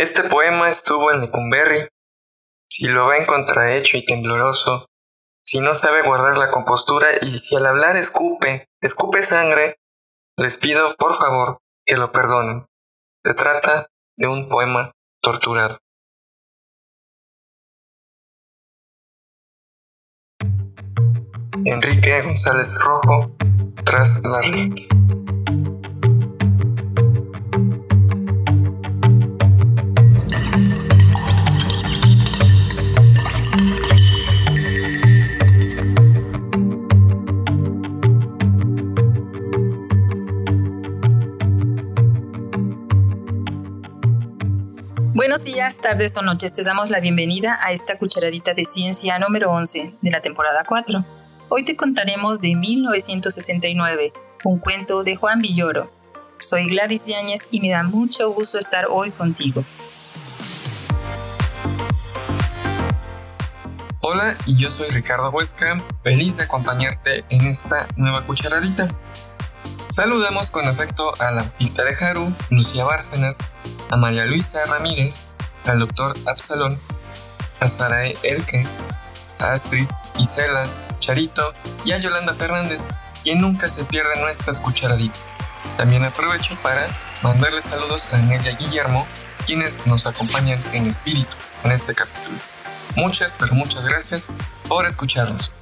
Este poema estuvo en Lecumberri. Si lo ven contrahecho y tembloroso, si no sabe guardar la compostura y si al hablar escupe, escupe sangre, les pido por favor que lo perdonen. Se trata de un poema torturado. Enrique González Rojo, tras las. Buenos días, tardes o noches. Te damos la bienvenida a esta cucharadita de ciencia número 11 de la temporada 4. Hoy te contaremos de 1969, un cuento de Juan Villoro. Soy Gladys Yáñez y me da mucho gusto estar hoy contigo. Hola, y yo soy Ricardo Huesca, feliz de acompañarte en esta nueva cucharadita. Saludamos con afecto a la pista de Haru, Lucía Bárcenas, a María Luisa Ramírez, al doctor Absalón, a Sarae Elke, a Astrid, Isela, Charito y a Yolanda Fernández, quien nunca se pierde nuestras cucharaditas. También aprovecho para mandarles saludos a Nelia Guillermo, quienes nos acompañan en espíritu en este capítulo. Muchas, pero muchas gracias por escucharnos.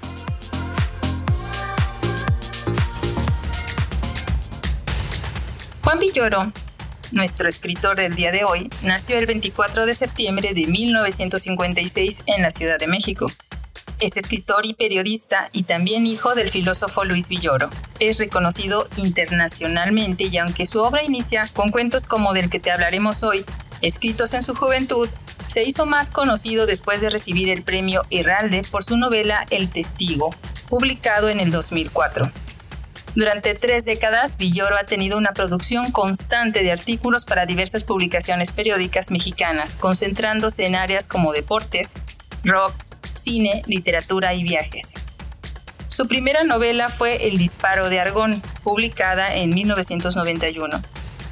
Juan Villoro, nuestro escritor del día de hoy, nació el 24 de septiembre de 1956 en la Ciudad de México. Es escritor y periodista y también hijo del filósofo Luis Villoro. Es reconocido internacionalmente y aunque su obra inicia con cuentos como del que te hablaremos hoy, escritos en su juventud, se hizo más conocido después de recibir el premio Herralde por su novela El Testigo, publicado en el 2004. Durante tres décadas, Villoro ha tenido una producción constante de artículos para diversas publicaciones periódicas mexicanas, concentrándose en áreas como deportes, rock, cine, literatura y viajes. Su primera novela fue El disparo de Argón, publicada en 1991.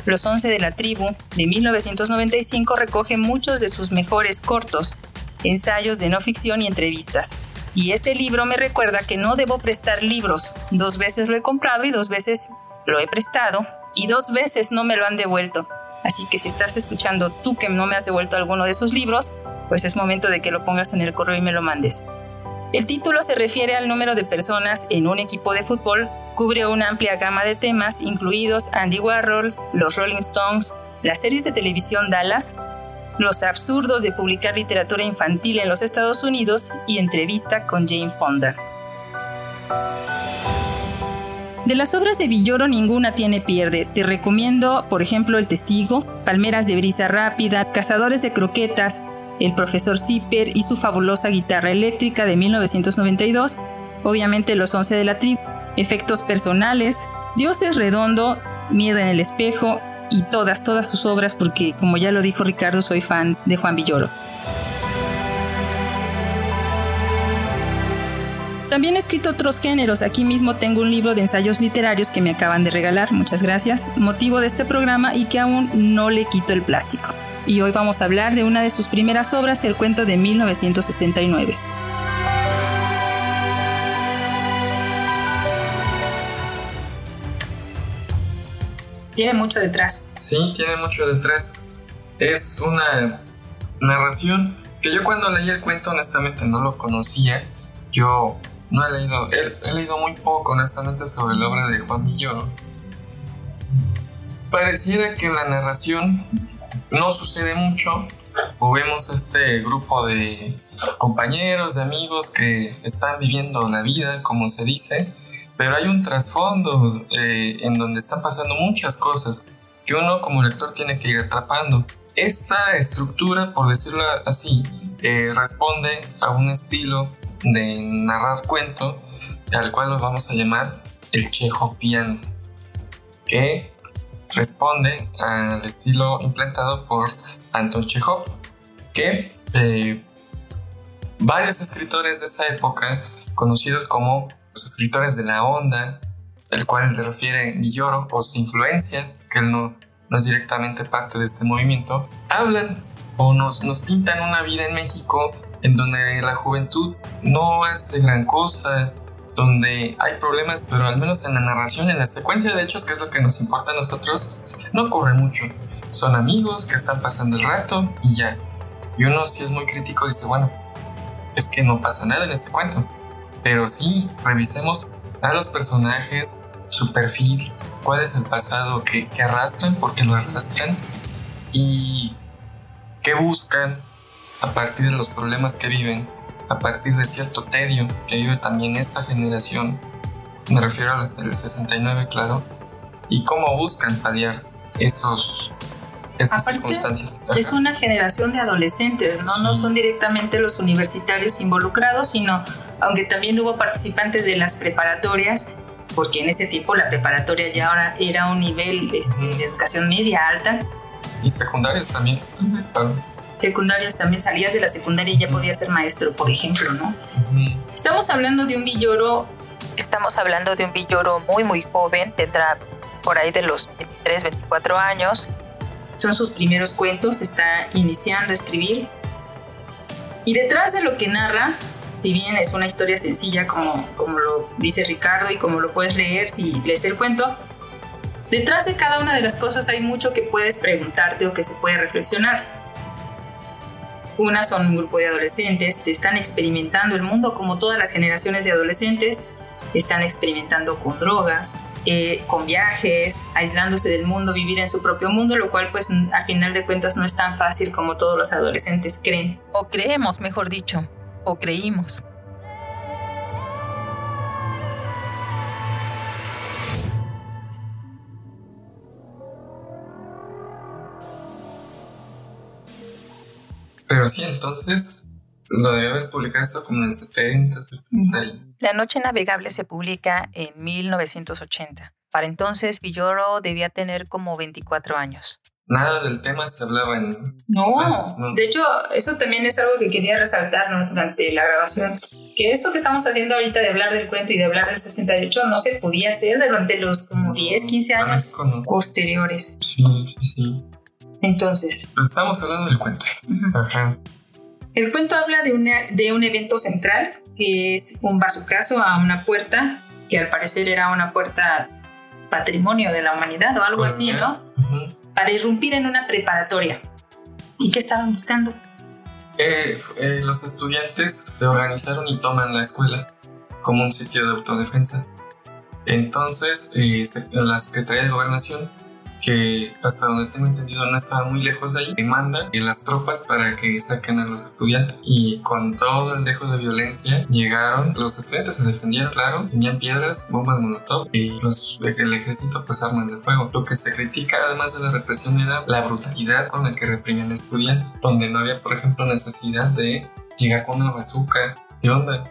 Los Once de la Tribu, de 1995, recoge muchos de sus mejores cortos, ensayos de no ficción y entrevistas, y ese libro me recuerda que no debo prestar libros. Dos veces lo he comprado y dos veces lo he prestado y dos veces no me lo han devuelto. Así que si estás escuchando tú que no me has devuelto alguno de esos libros, pues es momento de que lo pongas en el correo y me lo mandes. El título se refiere al número de personas en un equipo de fútbol, cubre una amplia gama de temas, incluidos Andy Warhol, los Rolling Stones, las series de televisión Dallas, los absurdos de publicar literatura infantil en los Estados Unidos y entrevista con Jane Fonda. De las obras de Villoro ninguna tiene pierde. Te recomiendo, por ejemplo, El Testigo, Palmeras de Brisa Rápida, Cazadores de Croquetas, El Profesor Zipper y su fabulosa guitarra eléctrica de 1992, obviamente Los Once de la Tribu, Efectos Personales, Dios es Redondo, Miedo en el Espejo, y todas, todas sus obras, porque como ya lo dijo Ricardo, soy fan de Juan Villoro. También he escrito otros géneros. Aquí mismo tengo un libro de ensayos literarios que me acaban de regalar, muchas gracias, motivo de este programa y que aún no le quito el plástico. Y hoy vamos a hablar de una de sus primeras obras, el cuento de 1969. Tiene mucho detrás. Sí, tiene mucho detrás. Es una narración que yo cuando leí el cuento honestamente no lo conocía. Yo no he leído, he, leído muy poco honestamente sobre la obra de Juan Villoro. Pareciera que la narración no sucede mucho. O vemos este grupo de compañeros, de amigos que están viviendo la vida, como se dice, pero hay un trasfondo eh, en donde están pasando muchas cosas que uno como lector tiene que ir atrapando. Esta estructura, por decirlo así, eh, responde a un estilo de narrar cuento al cual lo vamos a llamar el chejopiano, que responde al estilo implantado por Anton Chekhov, que eh, varios escritores de esa época, conocidos como escritores de la onda, el cual le refiere Villoro, o su influencia, que él no, no es directamente parte de este movimiento, hablan o nos, nos pintan una vida en México en donde la juventud no hace gran cosa, donde hay problemas, pero al menos en la narración, en la secuencia de hechos, que es lo que nos importa a nosotros, no ocurre mucho. Son amigos que están pasando el rato y ya. Y uno si es muy crítico dice, bueno, es que no pasa nada en este cuento. Pero sí, revisemos a los personajes, su perfil, cuál es el pasado que, que arrastran, por qué lo arrastran y qué buscan a partir de los problemas que viven, a partir de cierto tedio que vive también esta generación, me refiero al 69, claro, y cómo buscan paliar esos esas circunstancias. Es una generación de adolescentes, ¿no? No son directamente los universitarios involucrados, sino, aunque también hubo participantes de las preparatorias, porque en ese tiempo la preparatoria ya ahora era un nivel este, de educación media alta. Y secundarias también. Entonces, secundarios también salías de la secundaria y ya podías ser maestro, por ejemplo, ¿no? Estamos hablando de un villoro, estamos hablando de un villoro muy muy joven, tendrá por ahí de los 23, 24 años. Son sus primeros cuentos, está iniciando a escribir. Y detrás de lo que narra, si bien es una historia sencilla como, como lo dice Ricardo y como lo puedes leer si lees el cuento, detrás de cada una de las cosas hay mucho que puedes preguntarte o que se puede reflexionar. Una son un grupo de adolescentes que están experimentando el mundo como todas las generaciones de adolescentes, están experimentando con drogas, eh, con viajes, aislándose del mundo, vivir en su propio mundo, lo cual pues al final de cuentas no es tan fácil como todos los adolescentes creen. O creemos, mejor dicho, o creímos. Pero sí, entonces lo debe haber publicado esto como en el 70, 70. La Noche Navegable se publica en 1980. Para entonces Villoro debía tener como 24 años. Nada del tema se hablaba en... No, de hecho, eso también es algo que quería resaltar durante la grabación. Que esto que estamos haciendo ahorita de hablar del cuento y de hablar del 68 no se podía hacer durante los como 10, 15 años posteriores. Sí, sí, sí. Entonces. Estamos hablando del cuento. Ajá. El cuento habla de, de un evento central, que es un bazucazo a una puerta, que al parecer era una puerta patrimonio de la humanidad o algo así, ¿no? Para irrumpir en una preparatoria. ¿Y qué estaban buscando? Eh, eh, los estudiantes se organizaron y toman la escuela como un sitio de autodefensa. Entonces, eh, la Secretaría de Gobernación que hasta donde tengo entendido no estaba muy lejos de ahí, y manda las tropas para que saquen a los estudiantes. Y con todo el dejo de violencia llegaron, los estudiantes se defendieron, claro, tenían piedras, bombas molotov y los, el ejército pues armas de fuego. Lo que se critica además de la represión era la brutalidad con la que reprimían estudiantes, donde no había por ejemplo necesidad de llegar con una bazooka. ¿Qué onda?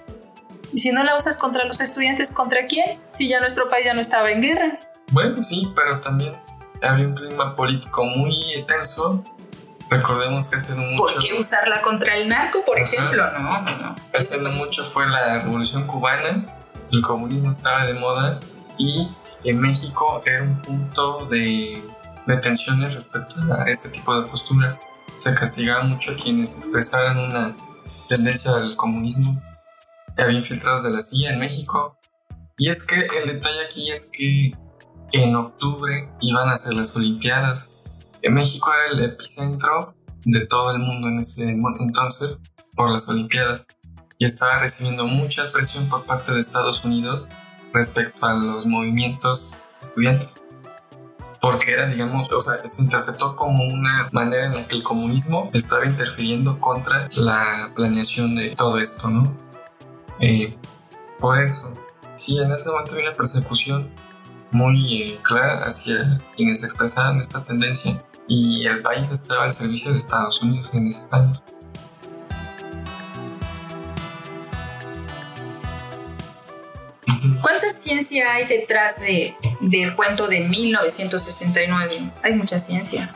Y si no la usas contra los estudiantes, ¿contra quién? Si ya nuestro país ya no estaba en guerra. Bueno, sí, pero también había un clima político muy tenso. Recordemos que hace mucho. ¿Por qué usarla contra el narco, por ejemplo? No, no. Hace mucho fue la revolución cubana, el comunismo estaba de moda y en México era un punto de, de tensiones respecto a este tipo de posturas. Se castigaba mucho a quienes expresaban una tendencia al comunismo. Había infiltrados de la CIA en México. Y es que el detalle aquí es que en octubre iban a ser las Olimpiadas. México era el epicentro de todo el mundo en ese entonces por las Olimpiadas y estaba recibiendo mucha presión por parte de Estados Unidos respecto a los movimientos estudiantes. Porque era, digamos, o sea, se interpretó como una manera en la que el comunismo estaba interfiriendo contra la planeación de todo esto, ¿no? Eh, por eso, sí, en ese momento había una persecución muy eh, clara hacia quienes expresaban esta tendencia y el país estaba al servicio de Estados Unidos en ese año. ¿Cuánta ciencia hay detrás de, del cuento de 1969? Hay mucha ciencia.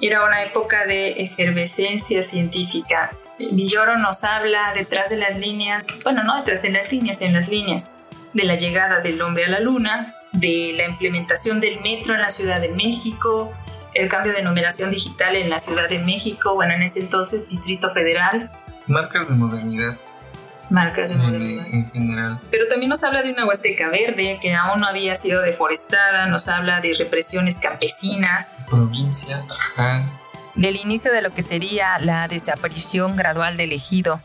Era una época de efervescencia científica. Villoro nos habla detrás de las líneas, bueno, no detrás de las líneas, en las líneas, de la llegada del hombre a la luna, de la implementación del metro en la Ciudad de México, el cambio de numeración digital en la Ciudad de México, bueno, en ese entonces Distrito Federal. Marcas de modernidad. Marcas de modernidad. En, general. Pero también nos habla de una Huasteca verde que aún no había sido deforestada, nos habla de represiones campesinas. Provincia, ajá. Del inicio de lo que sería la desaparición gradual del ejido.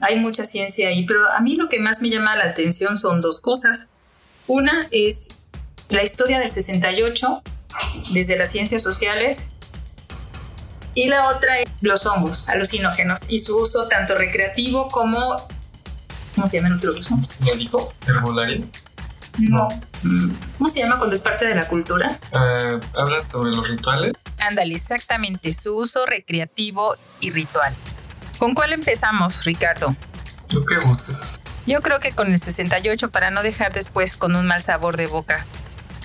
Hay mucha ciencia ahí, pero a mí lo que más me llama la atención son dos cosas. Una es la historia del 68 desde las ciencias sociales y la otra es los hongos alucinógenos y su uso tanto recreativo como ¿cómo se llama el otro uso? ¿Médico? ¿Herbolario? No. ¿Cómo se llama cuando es parte de la cultura? Uh, ¿Hablas sobre los rituales? Ándale, exactamente, su uso recreativo y ritual. ¿Con cuál empezamos, Ricardo? Lo que gustes. Yo creo que con el 68 para no dejar después con un mal sabor de boca.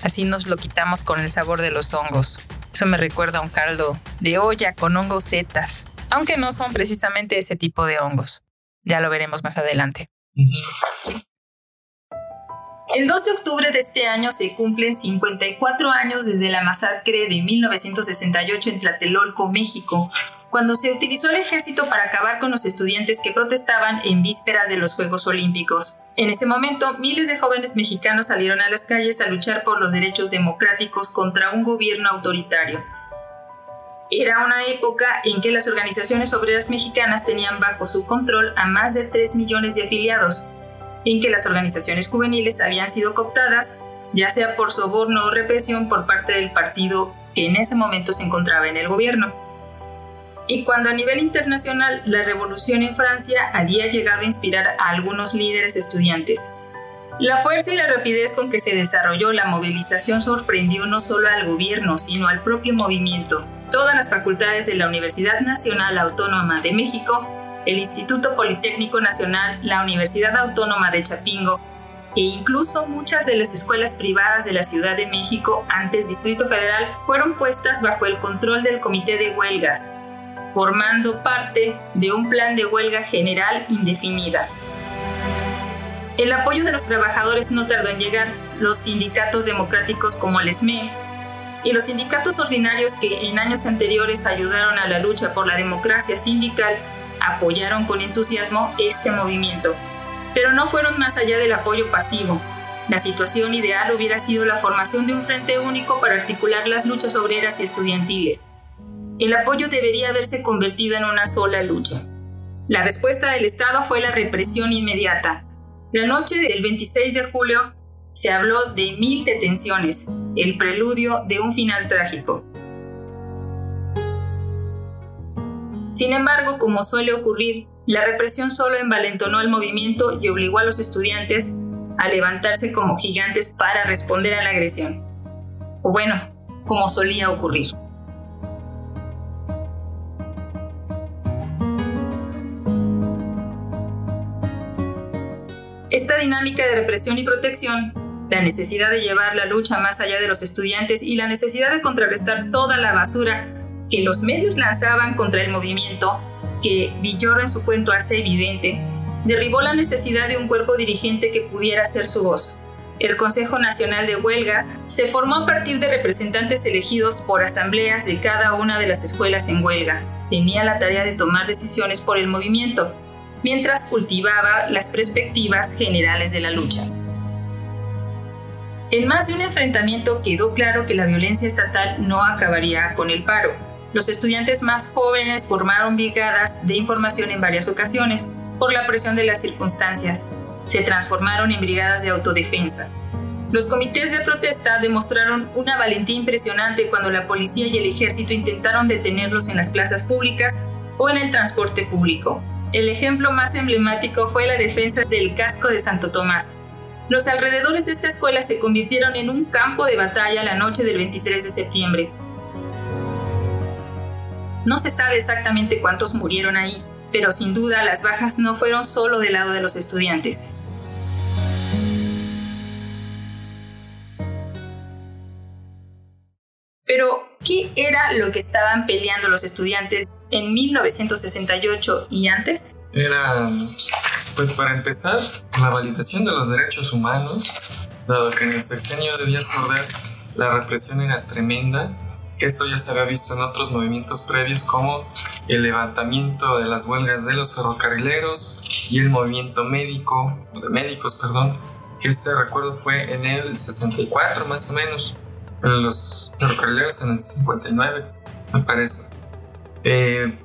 Así nos lo quitamos con el sabor de los hongos. Eso me recuerda a un caldo de olla con hongos setas, aunque no son precisamente ese tipo de hongos. Ya lo veremos más adelante. El 2 de octubre de este año se cumplen 54 años desde la masacre de 1968 en Tlatelolco, México, cuando se utilizó el ejército para acabar con los estudiantes que protestaban en vísperas de los Juegos Olímpicos. En ese momento, miles de jóvenes mexicanos salieron a las calles a luchar por los derechos democráticos contra un gobierno autoritario. Era una época en que las organizaciones obreras mexicanas tenían bajo su control a más de 3 millones de afiliados, en que las organizaciones juveniles habían sido cooptadas, ya sea por soborno o represión por parte del partido que en ese momento se encontraba en el gobierno y cuando a nivel internacional la revolución en Francia había llegado a inspirar a algunos líderes estudiantes. La fuerza y la rapidez con que se desarrolló la movilización sorprendió no solo al gobierno, sino al propio movimiento. Todas las facultades de la Universidad Nacional Autónoma de México, el Instituto Politécnico Nacional, la Universidad Autónoma de Chapingo e incluso muchas de las escuelas privadas de la Ciudad de México, antes Distrito Federal, fueron puestas bajo el control del Comité de Huelgas, formando parte de un plan de huelga general indefinida. El apoyo de los trabajadores no tardó en llegar. Los sindicatos democráticos como el SME y los sindicatos ordinarios que en años anteriores ayudaron a la lucha por la democracia sindical apoyaron con entusiasmo este movimiento, pero no fueron más allá del apoyo pasivo. La situación ideal hubiera sido la formación de un frente único para articular las luchas obreras y estudiantiles el apoyo debería haberse convertido en una sola lucha. La respuesta del Estado fue la represión inmediata. La noche del 26 de julio se habló de mil detenciones, el preludio de un final trágico. Sin embargo, como suele ocurrir, la represión solo envalentonó el movimiento y obligó a los estudiantes a levantarse como gigantes para responder a la agresión. O bueno, como solía ocurrir. Esta dinámica de represión y protección, la necesidad de llevar la lucha más allá de los estudiantes y la necesidad de contrarrestar toda la basura que los medios lanzaban contra el movimiento, que Villoro en su cuento hace evidente, derribó la necesidad de un cuerpo dirigente que pudiera ser su voz. El Consejo Nacional de Huelgas se formó a partir de representantes elegidos por asambleas de cada una de las escuelas en huelga. Tenía la tarea de tomar decisiones por el movimiento, mientras cultivaba las perspectivas generales de la lucha. En más de un enfrentamiento quedó claro que la violencia estatal no acabaría con el paro. Los estudiantes más jóvenes formaron brigadas de información en varias ocasiones por la presión de las circunstancias. Se transformaron en brigadas de autodefensa. Los comités de protesta demostraron una valentía impresionante cuando la policía y el ejército intentaron detenerlos en las plazas públicas o en el transporte público. El ejemplo más emblemático fue la defensa del casco de Santo Tomás. Los alrededores de esta escuela se convirtieron en un campo de batalla la noche del 23 de septiembre. No se sabe exactamente cuántos murieron ahí, pero sin duda las bajas no fueron solo del lado de los estudiantes. Pero, ¿qué era lo que estaban peleando los estudiantes en 1968 y antes? Era, pues para empezar, la validación de los derechos humanos, dado que en el sexenio de Díaz Ordaz la represión era tremenda que eso ya se había visto en otros movimientos previos como el levantamiento de las huelgas de los ferrocarrileros y el movimiento médico, de médicos, perdón, que ese recuerdo fue en el 64 más o menos, en los ferrocarrileros en el 59, me parece. Eh,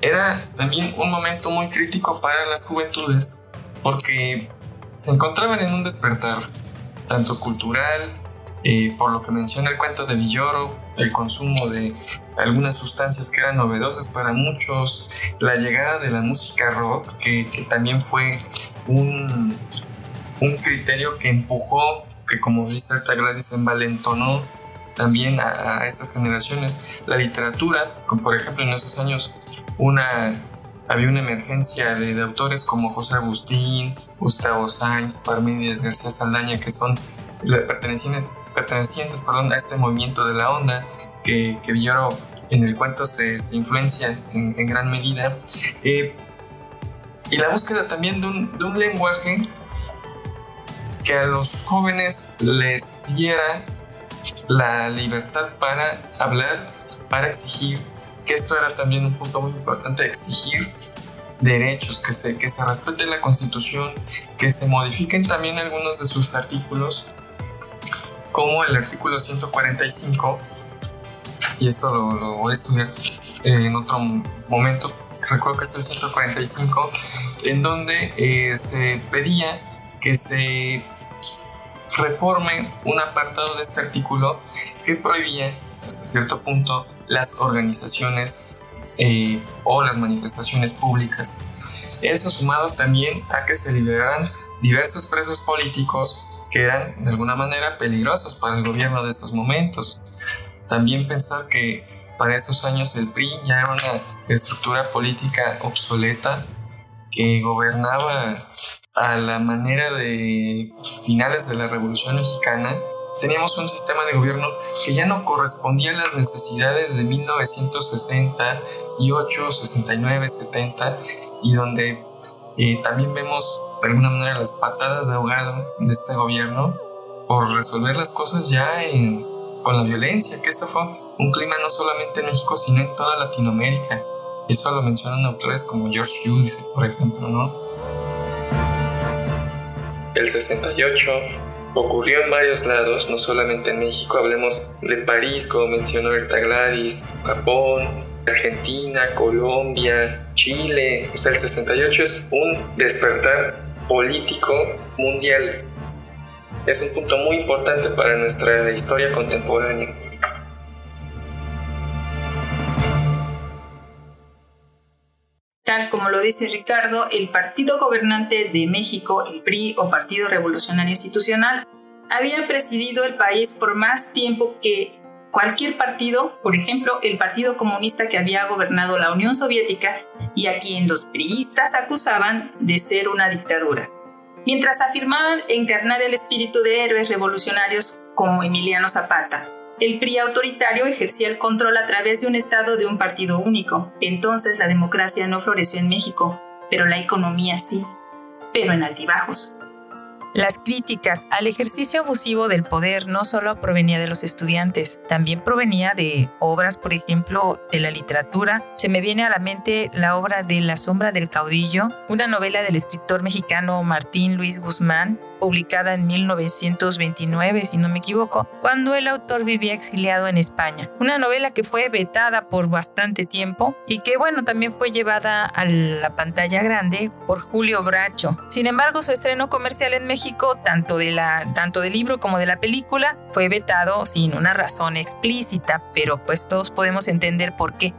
era también un momento muy crítico para las juventudes porque se encontraban en un despertar, tanto cultural, eh, por lo que menciona el cuento de Villoro, el consumo de algunas sustancias que eran novedosas para muchos, la llegada de la música rock, que, también fue un, un, criterio que empujó, que como dice Alta Gladys, envalentonó también a, estas generaciones. La literatura, como por ejemplo en esos años una, había una emergencia de, autores como José Agustín, Gustavo Sainz, Parménides García Saldaña, que son pertenecientes pertenecientes perdón, a este movimiento de la onda que, que Villoro en el cuento se, se influencia en, gran medida. Eh, y la búsqueda también de un, de un lenguaje que a los jóvenes les diera la libertad para hablar, para exigir, que esto era también un punto muy importante, exigir derechos, que se, que se respete la constitución, que se modifiquen también algunos de sus artículos como el artículo 145, y esto lo, voy a estudiar en otro momento, recuerdo que es el 145, en donde eh, se pedía que se reforme un apartado de este artículo que prohibía hasta cierto punto las organizaciones eh, o las manifestaciones públicas. Eso sumado también a que se liberaran diversos presos políticos que eran de alguna manera peligrosos para el gobierno de esos momentos. También pensar que para esos años el PRI ya era una estructura política obsoleta que gobernaba a la manera de finales de la Revolución Mexicana. Teníamos un sistema de gobierno que ya no correspondía a las necesidades de 1968, 69, 70 y donde eh, también vemos de alguna manera las patadas de ahogado de este gobierno por resolver las cosas ya con la violencia, que eso fue un clima no solamente en México, sino en toda Latinoamérica. Eso lo mencionan autores como George Hughes, por ejemplo, ¿no? El 68 ocurrió en varios lados, no solamente en México, hablemos de París, como mencionó Berta Gladys, Japón, Argentina, Colombia, Chile. O sea, el 68 es un despertar político mundial. Es un punto muy importante para nuestra historia contemporánea. Tal como lo dice Ricardo, el partido gobernante de México, el PRI o Partido Revolucionario Institucional, había presidido el país por más tiempo que cualquier partido, por ejemplo, el Partido Comunista que había gobernado la Unión Soviética y a quien los priistas acusaban de ser una dictadura, mientras afirmaban encarnar el espíritu de héroes revolucionarios como Emiliano Zapata. El PRI autoritario ejercía el control a través de un Estado de un partido único. Entonces la democracia no floreció en México, pero la economía sí, pero en altibajos. Las críticas al ejercicio abusivo del poder no solo provenía de los estudiantes, también provenía de obras, por ejemplo, de la literatura. Se me viene a la mente la obra de La sombra del caudillo, una novela del escritor mexicano Martín Luis Guzmán, publicada en 1929, si no me equivoco, cuando el autor vivía exiliado en España. Una novela que fue vetada por bastante tiempo y que, bueno, también fue llevada a la pantalla grande por Julio Bracho. Sin embargo, su estreno comercial en México, tanto, de la, tanto del libro como de la película, fue vetado sin una razón explícita, pero pues todos podemos entender por qué.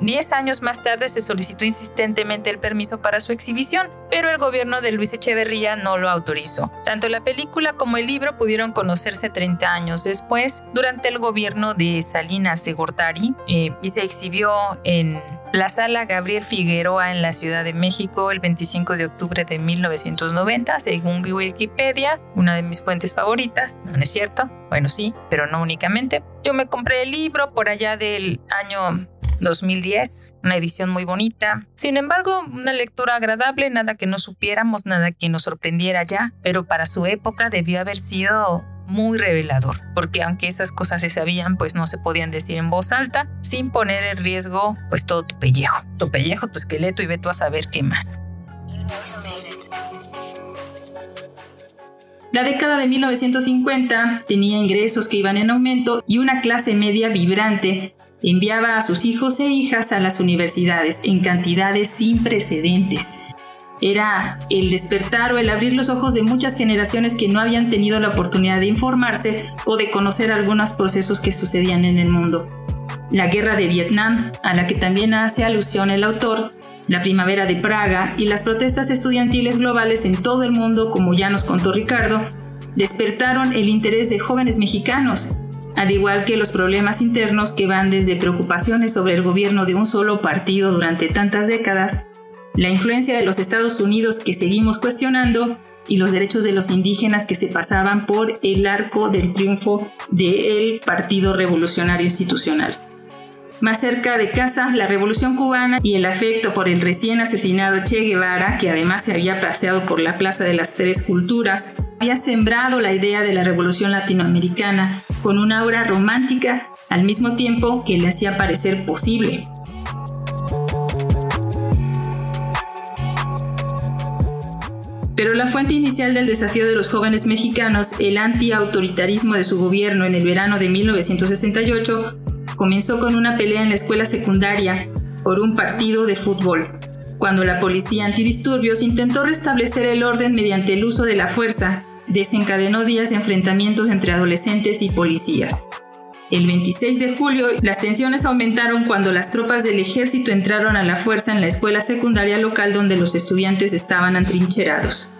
Diez años más tarde se solicitó insistentemente el permiso para su exhibición, pero el gobierno de Luis Echeverría no lo autorizó. Tanto la película como el libro pudieron conocerse 30 años después, durante el gobierno de Salinas de Gortari, eh, y se exhibió en la sala Gabriel Figueroa en la Ciudad de México el 25 de octubre de 1990, según Wikipedia, una de mis fuentes favoritas. No, no es cierto, bueno sí, pero no únicamente. Yo me compré el libro por allá del año 2010, una edición muy bonita. Sin embargo, una lectura agradable, nada que no supiéramos, nada que nos sorprendiera ya, pero para su época debió haber sido muy revelador, porque aunque esas cosas se sabían, pues no se podían decir en voz alta, sin poner en riesgo pues todo tu pellejo, tu pellejo, tu esqueleto y ve tú a saber qué más. La década de 1950 tenía ingresos que iban en aumento y una clase media vibrante enviaba a sus hijos e hijas a las universidades en cantidades sin precedentes. Era el despertar o el abrir los ojos de muchas generaciones que no habían tenido la oportunidad de informarse o de conocer algunos procesos que sucedían en el mundo. La guerra de Vietnam, a la que también hace alusión el autor, la primavera de Praga y las protestas estudiantiles globales en todo el mundo, como ya nos contó Ricardo, despertaron el interés de jóvenes mexicanos, al igual que los problemas internos que van desde preocupaciones sobre el gobierno de un solo partido durante tantas décadas, la influencia de los Estados Unidos que seguimos cuestionando y los derechos de los indígenas que se pasaban por el arco del triunfo del Partido Revolucionario Institucional. Más cerca de casa, la Revolución cubana y el afecto por el recién asesinado Che Guevara, que además se había paseado por la Plaza de las Tres Culturas, había sembrado la idea de la Revolución latinoamericana con una aura romántica al mismo tiempo que le hacía parecer posible. Pero la fuente inicial del desafío de los jóvenes mexicanos, el antiautoritarismo de su gobierno en el verano de 1968, comenzó con una pelea en la escuela secundaria por un partido de fútbol, cuando la policía antidisturbios intentó restablecer el orden mediante el uso de la fuerza, desencadenó días de enfrentamientos entre adolescentes y policías. El 26 de julio, las tensiones aumentaron cuando las tropas del ejército entraron a la fuerza en la escuela secundaria local donde los estudiantes estaban atrincherados.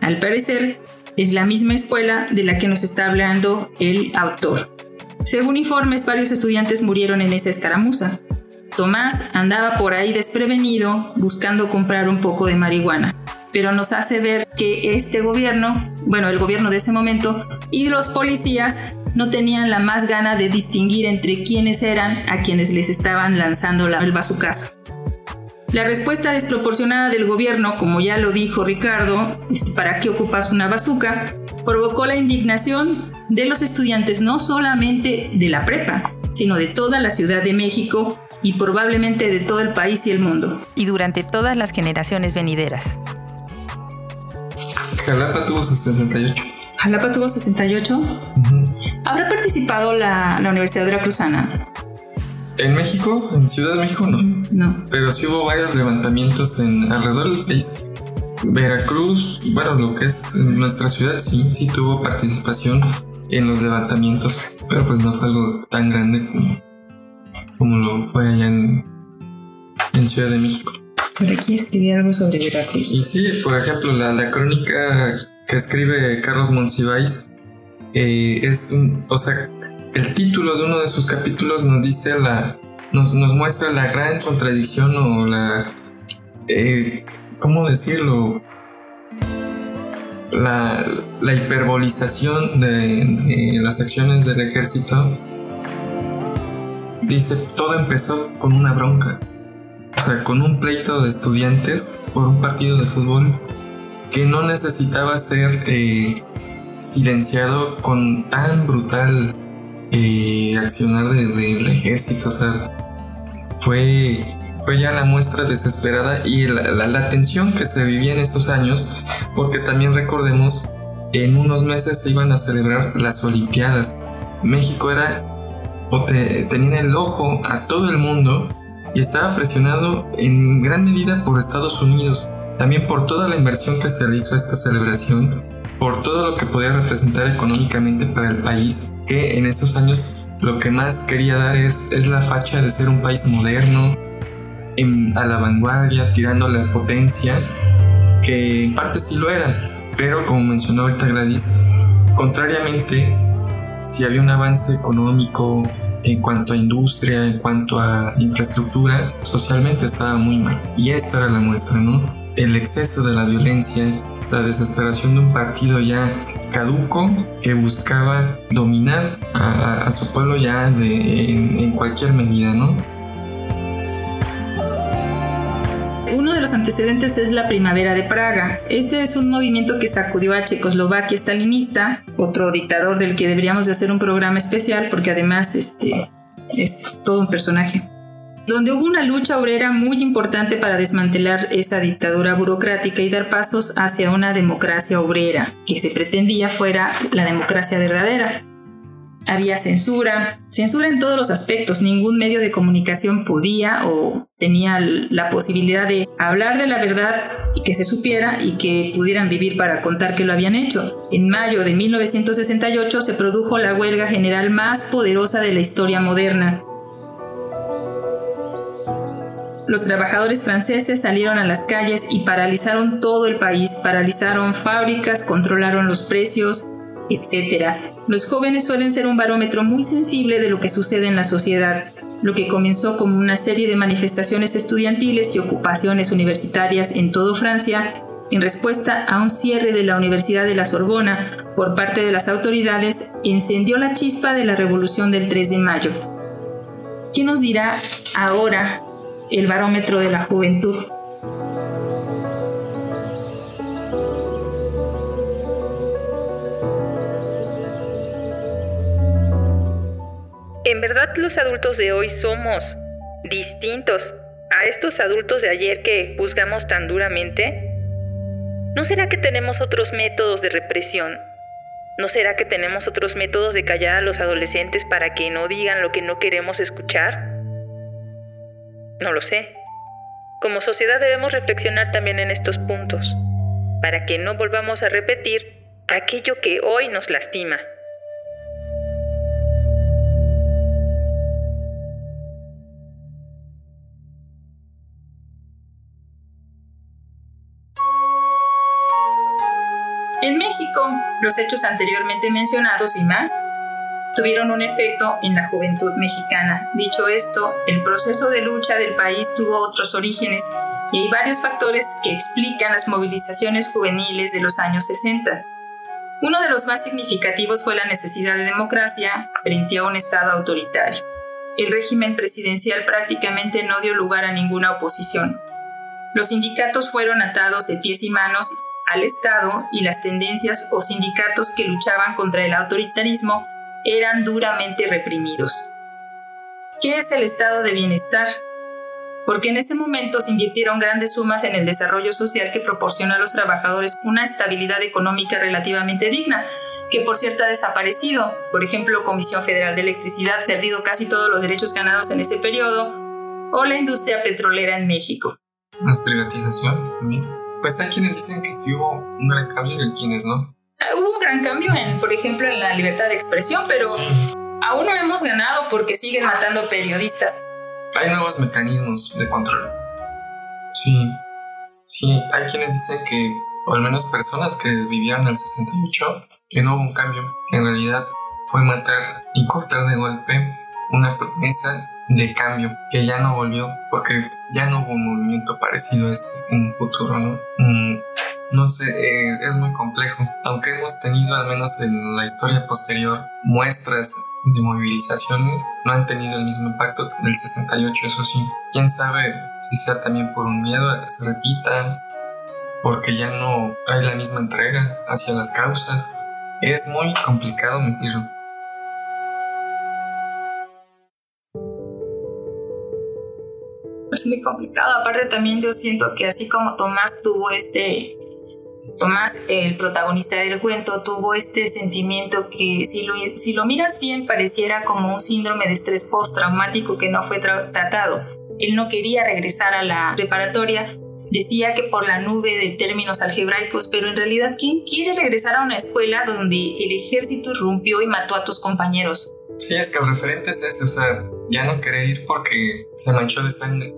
Al parecer, es la misma escuela de la que nos está hablando el autor. Según informes, varios estudiantes murieron en esa escaramuza. Tomás andaba por ahí desprevenido buscando comprar un poco de marihuana, pero nos hace ver que este gobierno, bueno, el gobierno de ese momento, y los policías no tenían la más gana de distinguir entre quiénes eran a quienes les estaban lanzando el bazucazo. La respuesta desproporcionada del gobierno, como ya lo dijo Ricardo, ¿para qué ocupas una bazuca? provocó la indignación de los estudiantes no solamente de la prepa, sino de toda la Ciudad de México y probablemente de todo el país y el mundo. Y durante todas las generaciones venideras. Jalapa tuvo 68. ¿Jalapa tuvo 68? ¿Habrá participado la, la Universidad Veracruzana? En México, en Ciudad de México no. No. Pero sí hubo varios levantamientos en alrededor del país. Veracruz, bueno, lo que es nuestra ciudad, sí, sí tuvo participación en los levantamientos, pero pues no fue algo tan grande como, lo fue allá en, Ciudad de México. Por aquí escribí algo sobre Veracruz. Y sí, por ejemplo, la, crónica que escribe Carlos Monsiváis eh, es un, o sea, el título de uno de sus capítulos nos dice la, nos, nos muestra la gran contradicción o la eh, ¿cómo decirlo? La, hiperbolización de, las acciones del ejército dice, todo empezó con una bronca. O sea, con un pleito de estudiantes por un partido de fútbol que no necesitaba ser eh, silenciado con tan brutal eh, accionar del ejército. O sea, fue fue ya la muestra desesperada y la, tensión que se vivía en esos años, porque también recordemos, en unos meses se iban a celebrar las Olimpiadas. México era, tenía el ojo a todo el mundo y estaba presionado en gran medida por Estados Unidos, también por toda la inversión que se realizó a esta celebración, por todo lo que podía representar económicamente para el país, que en esos años lo que más quería dar es, la facha de ser un país moderno, a la vanguardia, tirando la potencia, que en parte sí lo eran, pero como mencionó ahorita Gladys, contrariamente, si había un avance económico en cuanto a industria, en cuanto a infraestructura, socialmente estaba muy mal. Y esta era la muestra, ¿no? El exceso de la violencia, la desesperación de un partido ya caduco que buscaba dominar a, su pueblo ya en cualquier medida, ¿no? Uno de los antecedentes es la Primavera de Praga. Este es un movimiento que sacudió a Checoslovaquia stalinista, otro dictador del que deberíamos de hacer un programa especial porque además este, es todo un personaje donde hubo una lucha obrera muy importante para desmantelar esa dictadura burocrática y dar pasos hacia una democracia obrera, que se pretendía fuera la democracia verdadera. Había censura, censura en todos los aspectos, ningún medio de comunicación podía o tenía la posibilidad de hablar de la verdad y que se supiera y que pudieran vivir para contar que lo habían hecho. En mayo de 1968 se produjo la huelga general más poderosa de la historia moderna, los trabajadores franceses salieron a las calles y paralizaron todo el país, paralizaron fábricas, controlaron los precios, etc. Los jóvenes suelen ser un barómetro muy sensible de lo que sucede en la sociedad, lo que comenzó como una serie de manifestaciones estudiantiles y ocupaciones universitarias en todo Francia, en respuesta a un cierre de la Universidad de la Sorbona por parte de las autoridades, encendió la chispa de la revolución del 3 de mayo. ¿Qué nos dirá ahora el barómetro de la juventud. Verdad los adultos de hoy somos distintos a estos adultos de ayer que juzgamos tan duramente. ¿No será que tenemos otros métodos de represión? ¿No será que tenemos otros métodos de callar a los adolescentes para que no digan lo que no queremos escuchar? No lo sé. Como sociedad debemos reflexionar también en estos puntos, para que no volvamos a repetir aquello que hoy nos lastima. En México, los hechos anteriormente mencionados y más tuvieron un efecto en la juventud mexicana. Dicho esto, el proceso de lucha del país tuvo otros orígenes y hay varios factores que explican las movilizaciones juveniles de los años 60. Uno de los más significativos fue la necesidad de democracia frente a un Estado autoritario. El régimen presidencial prácticamente no dio lugar a ninguna oposición. Los sindicatos fueron atados de pies y manos al Estado y las tendencias o sindicatos que luchaban contra el autoritarismo eran duramente reprimidos. ¿Qué es el estado de bienestar? Porque en ese momento se invirtieron grandes sumas en el desarrollo social que proporciona a los trabajadores una estabilidad económica relativamente digna, que por cierto ha desaparecido. Por ejemplo, Comisión Federal de Electricidad, perdido casi todos los derechos ganados en ese periodo, o la industria petrolera en México. Las privatizaciones también. Pues hay quienes dicen que sí hubo un gran cambio y quienes no. Ah, hubo un gran cambio en, por ejemplo, en la libertad de expresión, pero aún no hemos ganado porque siguen matando periodistas. Hay nuevos mecanismos de control. Sí, sí, hay quienes dicen que, o al menos personas que vivieron el 68, que no hubo un cambio, que en realidad fue matar y cortar de golpe una promesa de cambio que ya no volvió porque ya no hubo un movimiento parecido a este en un futuro, ¿no? Mm, no sé, eh, es muy complejo. Aunque hemos tenido, al menos en la historia posterior, muestras de movilizaciones, no han tenido el mismo impacto del 68, eso sí. Quién sabe si sea también por un miedo a que se repita, porque ya no hay la misma entrega hacia las causas. Es muy complicado medirlo. Muy complicado. Aparte también yo siento que así como Tomás tuvo este Tomás, el protagonista del cuento, tuvo este sentimiento que si lo, si lo miras bien pareciera como un síndrome de estrés postraumático que no fue tratado. Él no quería regresar a la preparatoria, decía que por la nube de términos algebraicos, pero en realidad, ¿quién quiere regresar a una escuela donde el ejército irrumpió y mató a tus compañeros? Sí, es que el referente es ese, o sea, ya no querer ir porque se manchó de sangre.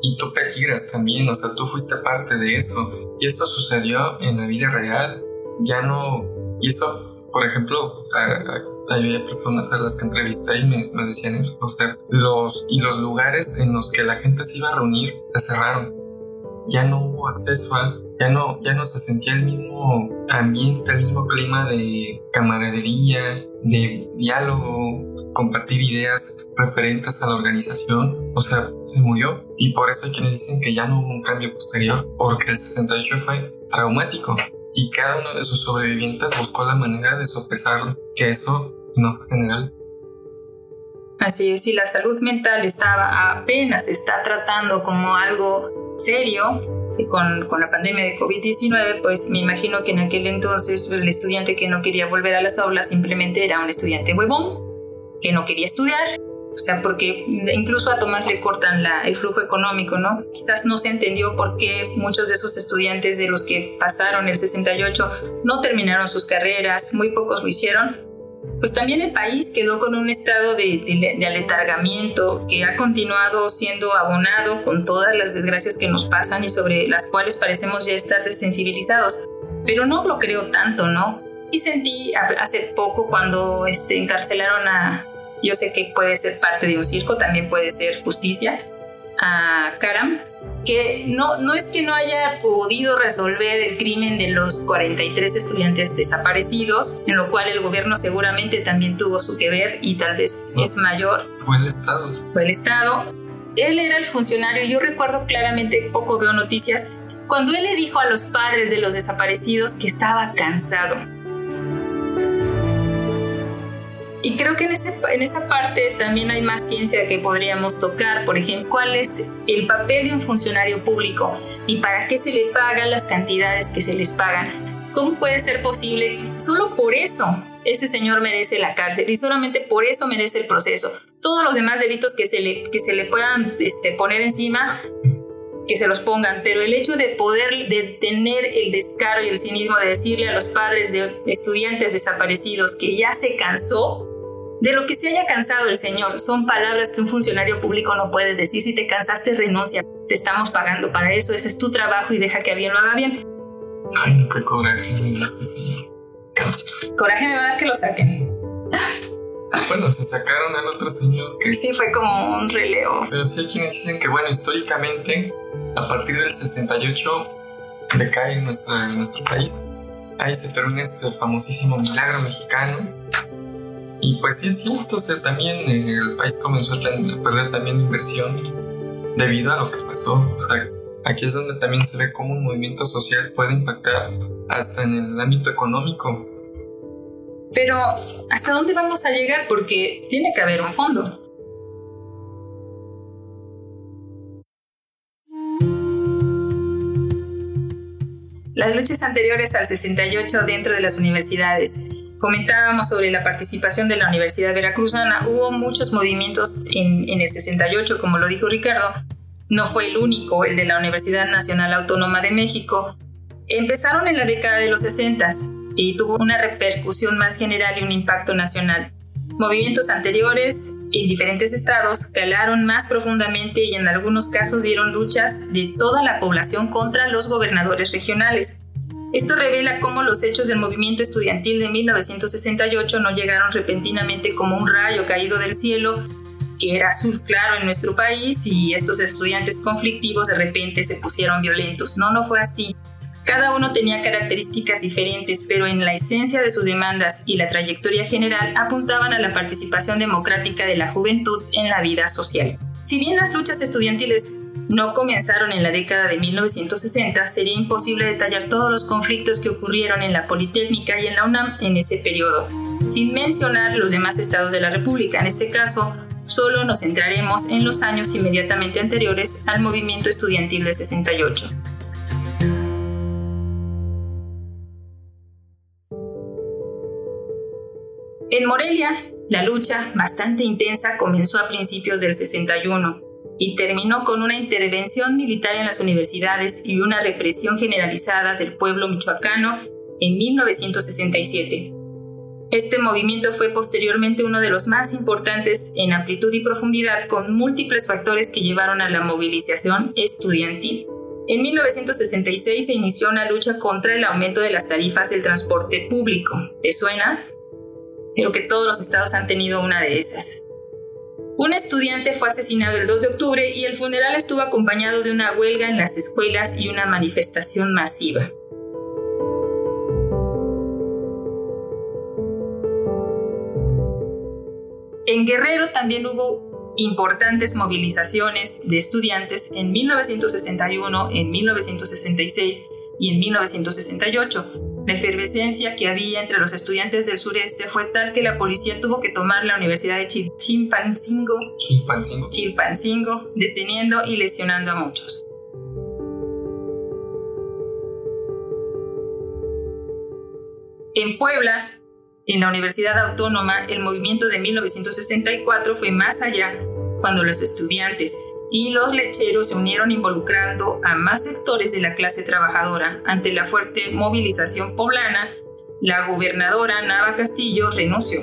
Y tú peligras también, o sea, tú fuiste parte de eso. Y eso sucedió en la vida real. Ya no. Y eso, por ejemplo, había personas a las que entrevisté y me, me, decían eso. O sea, los, y los lugares en los que la gente se iba a reunir se cerraron. Ya no hubo acceso a. Ya no, ya no se sentía el mismo ambiente, el mismo clima de camaradería, de diálogo, compartir ideas referentes a la organización, o sea, se murió y por eso hay quienes dicen que ya no hubo un cambio posterior, porque el 68 fue traumático y cada uno de sus sobrevivientes buscó la manera de sopesarlo, que eso no fue general. Así es, si la salud mental estaba apenas está tratando como algo serio, con, con, la pandemia de COVID-19, pues me imagino que en aquel entonces el estudiante que no quería volver a las aulas simplemente era un estudiante huevón, que no quería estudiar, o sea, porque incluso a Tomás le cortan la, el flujo económico, ¿no? Quizás no se entendió por qué muchos de esos estudiantes de los que pasaron el 68 no terminaron sus carreras, muy pocos lo hicieron, pues también el país quedó con un estado de, de, aletargamiento que ha continuado siendo abonado con todas las desgracias que nos pasan y sobre las cuales parecemos ya estar desensibilizados. Pero no lo creo tanto, ¿no? Sí sentí hace poco cuando este, encarcelaron a, yo sé que puede ser parte de un circo, también puede ser justicia, a Karam, que no, no es que no haya podido resolver el crimen de los 43 estudiantes desaparecidos, en lo cual el gobierno seguramente también tuvo su que ver y tal vez es mayor. Fue el Estado. Fue el Estado. Él era el funcionario, yo recuerdo claramente, poco veo noticias, cuando él le dijo a los padres de los desaparecidos que estaba cansado y creo que en, ese, en esa parte también hay más ciencia que podríamos tocar. Por ejemplo, cuál es el papel de un funcionario público y para qué se le pagan las cantidades que se les pagan. ¿Cómo puede ser posible? Solo por eso ese señor merece la cárcel y solamente por eso merece el proceso. Todos los demás delitos que se le, que se le puedan este, poner encima, que se los pongan, pero el hecho de poder de tener el descaro y el cinismo de decirle a los padres de estudiantes desaparecidos que ya se cansó, de lo que se haya cansado el Señor son palabras que un funcionario público no puede decir. Si te cansaste, renuncia. Te estamos pagando para eso. Ese es tu trabajo y deja que alguien lo haga bien. Ay, qué coraje me. Coraje me va a dar que lo saquen. Bueno, se sacaron al otro señor que... Sí, fue como un relevo. Pero sí hay quienes dicen que, bueno, históricamente, a partir del 68, decae en, nuestra, en nuestro país. Ahí se termina este famosísimo milagro mexicano, y pues sí es cierto, o sea, también el país comenzó a perder también inversión debido a lo que pasó. O sea, aquí es donde también se ve cómo un movimiento social puede impactar hasta en el ámbito económico. Pero, ¿hasta dónde vamos a llegar? Porque tiene que haber un fondo. Las luchas anteriores al 68 dentro de las universidades comentábamos sobre la participación de la Universidad Veracruzana, hubo muchos movimientos en, en, el 68, como lo dijo Ricardo. No fue el único, el de la Universidad Nacional Autónoma de México. Empezaron en la década de los 60 y tuvo una repercusión más general y un impacto nacional. Movimientos anteriores en diferentes estados calaron más profundamente y en algunos casos dieron luchas de toda la población contra los gobernadores regionales. Esto revela cómo los hechos del movimiento estudiantil de 1968 no llegaron repentinamente como un rayo caído del cielo, que era azul claro en nuestro país y estos estudiantes conflictivos de repente se pusieron violentos. No, no fue así. Cada uno tenía características diferentes, pero en la esencia de sus demandas y la trayectoria general apuntaban a la participación democrática de la juventud en la vida social. Si bien las luchas estudiantiles no comenzaron en la década de 1960, sería imposible detallar todos los conflictos que ocurrieron en la Politécnica y en la UNAM en ese periodo, sin mencionar los demás estados de la República. En este caso, solo nos centraremos en los años inmediatamente anteriores al movimiento estudiantil de 68. En Morelia, la lucha, bastante intensa, comenzó a principios del 61 y terminó con una intervención militar en las universidades y una represión generalizada del pueblo michoacano en 1967. Este movimiento fue posteriormente uno de los más importantes en amplitud y profundidad con múltiples factores que llevaron a la movilización estudiantil. En 1966 se inició una lucha contra el aumento de las tarifas del transporte público. ¿Te suena? Creo que todos los estados han tenido una de esas. Un estudiante fue asesinado el 2 de octubre y el funeral estuvo acompañado de una huelga en las escuelas y una manifestación masiva. En Guerrero también hubo importantes movilizaciones de estudiantes en 1961, en 1966 y en 1968 la efervescencia que había entre los estudiantes del sureste fue tal que la policía tuvo que tomar la Universidad de Chilpancingo, Chilpancingo, deteniendo y lesionando a muchos. En Puebla, en la Universidad Autónoma, el movimiento de 1964 fue más allá cuando los estudiantes y los lecheros se unieron involucrando a más sectores de la clase trabajadora. Ante la fuerte movilización poblana, la gobernadora Nava Castillo renunció.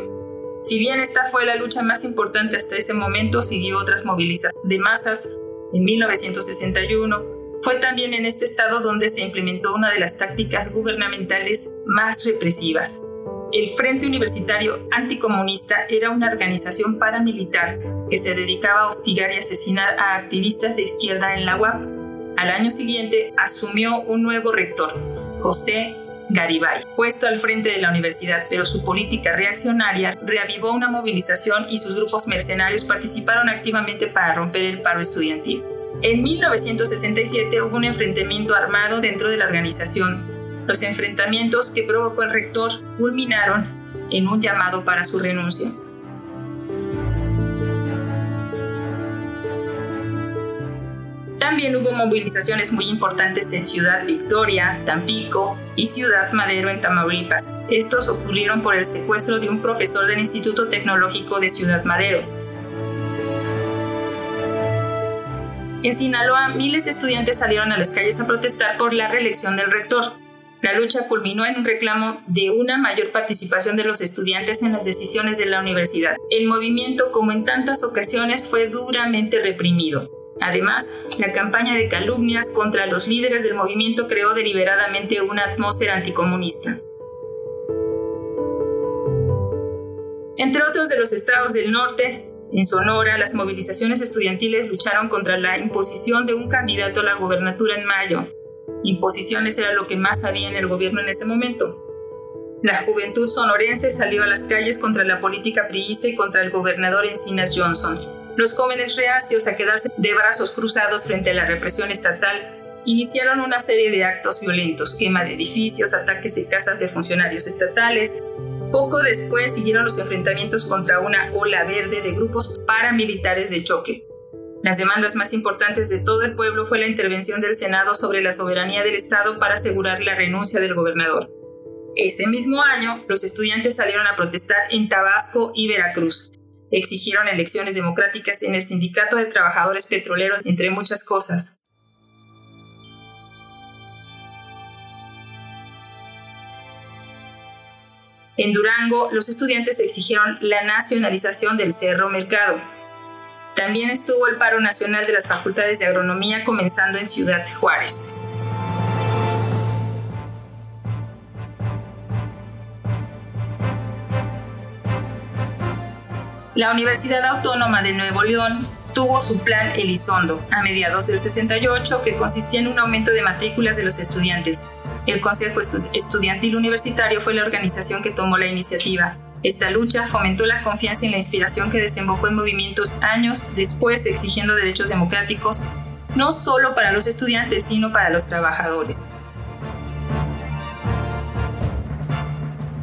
Si bien esta fue la lucha más importante hasta ese momento, siguió otras movilizaciones de masas en 1961. Fue también en este estado donde se implementó una de las tácticas gubernamentales más represivas, el Frente Universitario Anticomunista era una organización paramilitar que se dedicaba a hostigar y asesinar a activistas de izquierda en la UAP. Al año siguiente asumió un nuevo rector, José Garibay, puesto al frente de la universidad, pero su política reaccionaria reavivó una movilización y sus grupos mercenarios participaron activamente para romper el paro estudiantil. En 1967 hubo un enfrentamiento armado dentro de la organización los enfrentamientos que provocó el rector culminaron en un llamado para su renuncia. También hubo movilizaciones muy importantes en Ciudad Victoria, Tampico y Ciudad Madero en Tamaulipas. Estos ocurrieron por el secuestro de un profesor del Instituto Tecnológico de Ciudad Madero. En Sinaloa, miles de estudiantes salieron a las calles a protestar por la reelección del rector. La lucha culminó en un reclamo de una mayor participación de los estudiantes en las decisiones de la universidad. El movimiento, como en tantas ocasiones, fue duramente reprimido. Además, la campaña de calumnias contra los líderes del movimiento creó deliberadamente una atmósfera anticomunista. Entre otros de los estados del norte, en Sonora, las movilizaciones estudiantiles lucharon contra la imposición de un candidato a la gobernatura en mayo, Imposiciones era lo que más había en el gobierno en ese momento. La juventud sonorense salió a las calles contra la política priista y contra el gobernador Encinas Johnson. Los jóvenes reacios a quedarse de brazos cruzados frente a la represión estatal iniciaron una serie de actos violentos, quema de edificios, ataques de casas de funcionarios estatales. Poco después siguieron los enfrentamientos contra una ola verde de grupos paramilitares de choque. Las demandas más importantes de todo el pueblo fue la intervención del Senado sobre la soberanía del Estado para asegurar la renuncia del gobernador. Ese mismo año, los estudiantes salieron a protestar en Tabasco y Veracruz. Exigieron elecciones democráticas en el Sindicato de Trabajadores Petroleros, entre muchas cosas. En Durango, los estudiantes exigieron la nacionalización del Cerro Mercado, también estuvo el paro nacional de las facultades de agronomía comenzando en Ciudad Juárez. La Universidad Autónoma de Nuevo León tuvo su plan Elizondo a mediados del 68 que consistía en un aumento de matrículas de los estudiantes. El Consejo Estudiantil Universitario fue la organización que tomó la iniciativa esta lucha fomentó la confianza y la inspiración que desembocó en movimientos años después exigiendo derechos democráticos no solo para los estudiantes, sino para los trabajadores.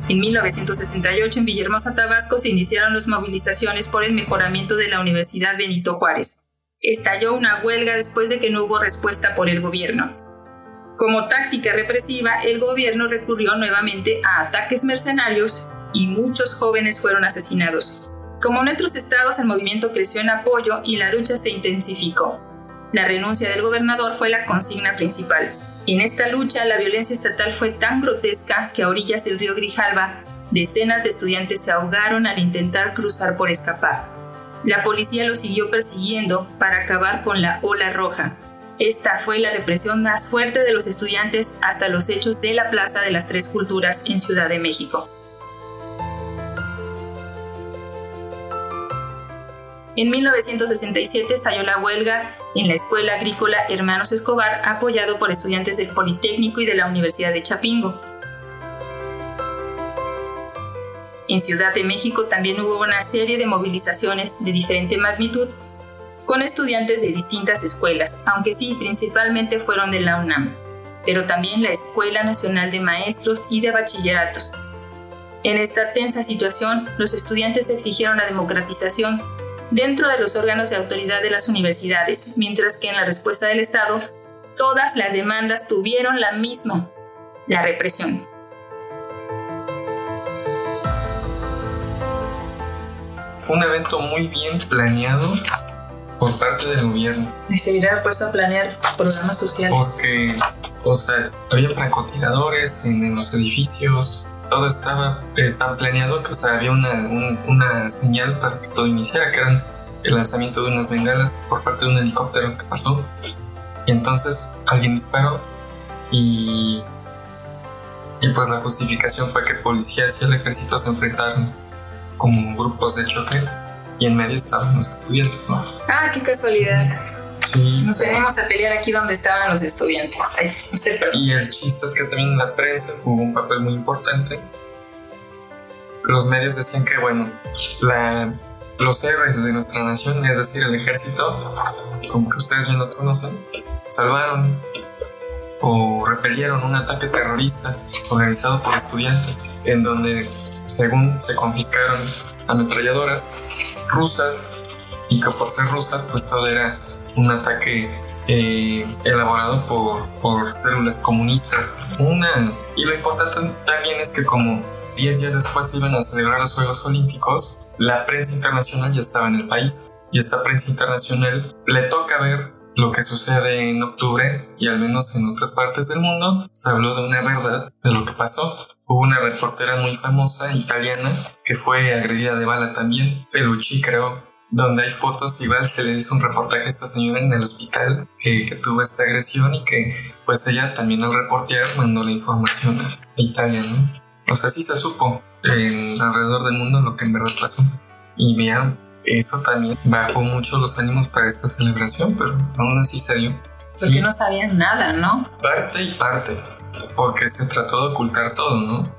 En 1968 en Villahermosa, Tabasco, se iniciaron las movilizaciones por el mejoramiento de la Universidad Benito Juárez. Estalló una huelga después de que no hubo respuesta por el gobierno. Como táctica represiva, el gobierno recurrió nuevamente a ataques mercenarios y muchos jóvenes fueron asesinados. Como en otros estados, el movimiento creció en apoyo y la lucha se intensificó. La renuncia del gobernador fue la consigna principal. En esta lucha, la violencia estatal fue tan grotesca que a orillas del río Grijalva, decenas de estudiantes se ahogaron al intentar cruzar por escapar. La policía los siguió persiguiendo para acabar con la ola roja. Esta fue la represión más fuerte de los estudiantes hasta los hechos de la Plaza de las Tres Culturas en Ciudad de México. En 1967 estalló la huelga en la Escuela Agrícola Hermanos Escobar, apoyado por estudiantes del Politécnico y de la Universidad de Chapingo. En Ciudad de México también hubo una serie de movilizaciones de diferente magnitud con estudiantes de distintas escuelas, aunque sí, principalmente fueron de la UNAM, pero también la Escuela Nacional de Maestros y de Bachilleratos. En esta tensa situación, los estudiantes exigieron la democratización dentro de los órganos de autoridad de las universidades, mientras que en la respuesta del Estado, todas las demandas tuvieron la misma, la represión. Fue un evento muy bien planeado por parte del gobierno. Y se hubiera puesto a planear programas sociales. Porque, o sea, había francotiradores en, los edificios, todo estaba eh, tan planeado que, o sea, había una, una señal para que todo iniciara, que eran el lanzamiento de unas bengalas por parte de un helicóptero que pasó. Y entonces alguien disparó y, y pues la justificación fue que policías y el ejército se enfrentaron como grupos de choque y en medio estaban los estudiantes. Ah, qué casualidad. Sí. Nos venimos a pelear aquí donde estaban los estudiantes. Ay, usted perdón. Y el chiste es que también la prensa jugó un papel muy importante. Los medios decían que, bueno, la, los héroes de nuestra nación, es decir, el ejército, como que ustedes bien los conocen, salvaron o repelieron un ataque terrorista organizado por estudiantes, en donde, según se confiscaron ametralladoras rusas, y que por ser rusas, pues todo era un ataque eh, elaborado por, por células comunistas. Una, y lo importante también es que como 10 días después iban a celebrar los Juegos Olímpicos, la prensa internacional ya estaba en el país. Y esta prensa internacional le toca ver lo que sucede en octubre y al menos en otras partes del mundo se habló de una verdad de lo que pasó. Hubo una reportera muy famosa italiana que fue agredida de bala también, Felucci creo, donde hay fotos, igual se le hizo un reportaje a esta señora en el hospital que, que, tuvo esta agresión y que pues ella también al reportear mandó la información a Italia, ¿no? O sea, sí se supo en, alrededor del mundo lo que en verdad pasó. Y vean, eso también bajó mucho los ánimos para esta celebración, pero aún así se dio. Porque no sabían nada, ¿no? Parte y parte, porque se trató de ocultar todo, ¿no?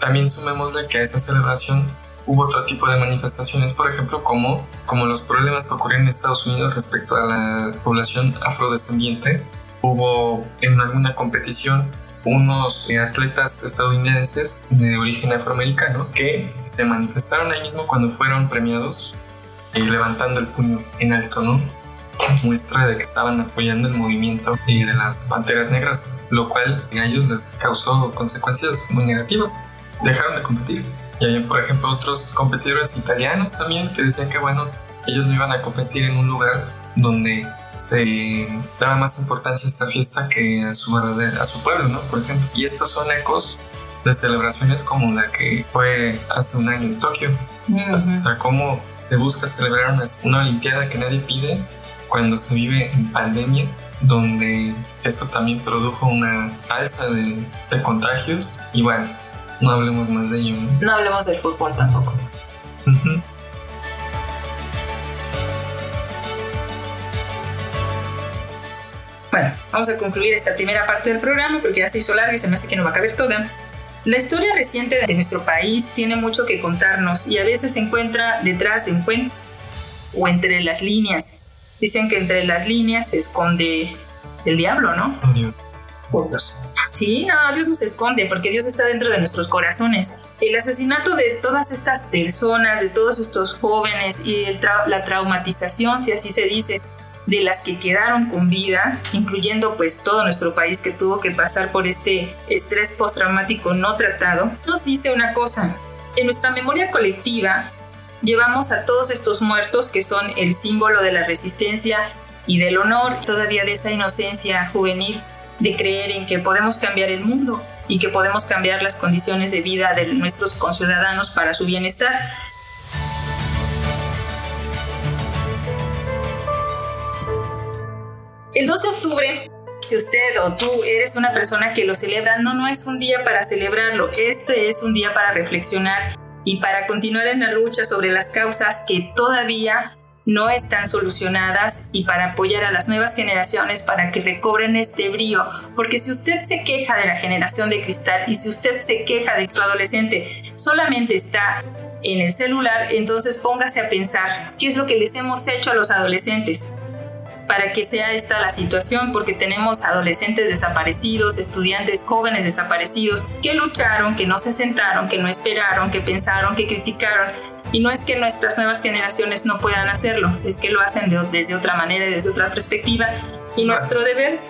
También sumémosle que a esa celebración hubo otro tipo de manifestaciones, por ejemplo, como, como los problemas que ocurrieron en Estados Unidos respecto a la población afrodescendiente. Hubo en alguna competición unos atletas estadounidenses de origen afroamericano que se manifestaron ahí mismo cuando fueron premiados eh, levantando el puño en alto, ¿no? Muestra de que estaban apoyando el movimiento eh, de las panteras negras, lo cual a ellos les causó consecuencias muy negativas dejaron de competir. Y había, por ejemplo, otros competidores italianos también que decían que, bueno, ellos no iban a competir en un lugar donde se daba más importancia a esta fiesta que a su, a su pueblo, ¿no? Por ejemplo. Y estos son ecos de celebraciones como la que fue hace un año en Tokio. O sea, cómo se busca celebrar una, una Olimpiada que nadie pide cuando se vive en pandemia, donde eso también produjo una alza de, de contagios. Y bueno, no hablemos más de ello. No, hablemos del fútbol tampoco. Bueno, vamos a concluir esta primera parte del programa porque ya se hizo larga y se me hace que no va a caber toda. La historia reciente de nuestro país tiene mucho que contarnos y a veces se encuentra detrás de un cuento o entre las líneas. Dicen que entre las líneas se esconde el diablo, ¿no? Dios. Sí, no, Dios nos esconde porque Dios está dentro de nuestros corazones. El asesinato de todas estas personas, de todos estos jóvenes y la traumatización, si así se dice, de las que quedaron con vida, incluyendo pues todo nuestro país que tuvo que pasar por este estrés postraumático no tratado, nos dice una cosa. En nuestra memoria colectiva llevamos a todos estos muertos que son el símbolo de la resistencia y del honor, todavía de esa inocencia juvenil de creer en que podemos cambiar el mundo y que podemos cambiar las condiciones de vida de nuestros conciudadanos para su bienestar. El 2 de octubre, si usted o tú eres una persona que lo celebra, no, no es un día para celebrarlo, este es un día para reflexionar y para continuar en la lucha sobre las causas que todavía no están solucionadas y para apoyar a las nuevas generaciones para que recobren este brío. Porque si usted se queja de la generación de cristal y si usted se queja de su adolescente solamente está en el celular, entonces póngase a pensar qué es lo que les hemos hecho a los adolescentes para que sea esta la situación, porque tenemos adolescentes desaparecidos, estudiantes jóvenes desaparecidos, que lucharon, que no se sentaron, que no esperaron, que pensaron, que criticaron, y no es que nuestras nuevas generaciones no puedan hacerlo, es que lo hacen desde otra manera, desde otra perspectiva. Y nuestro deber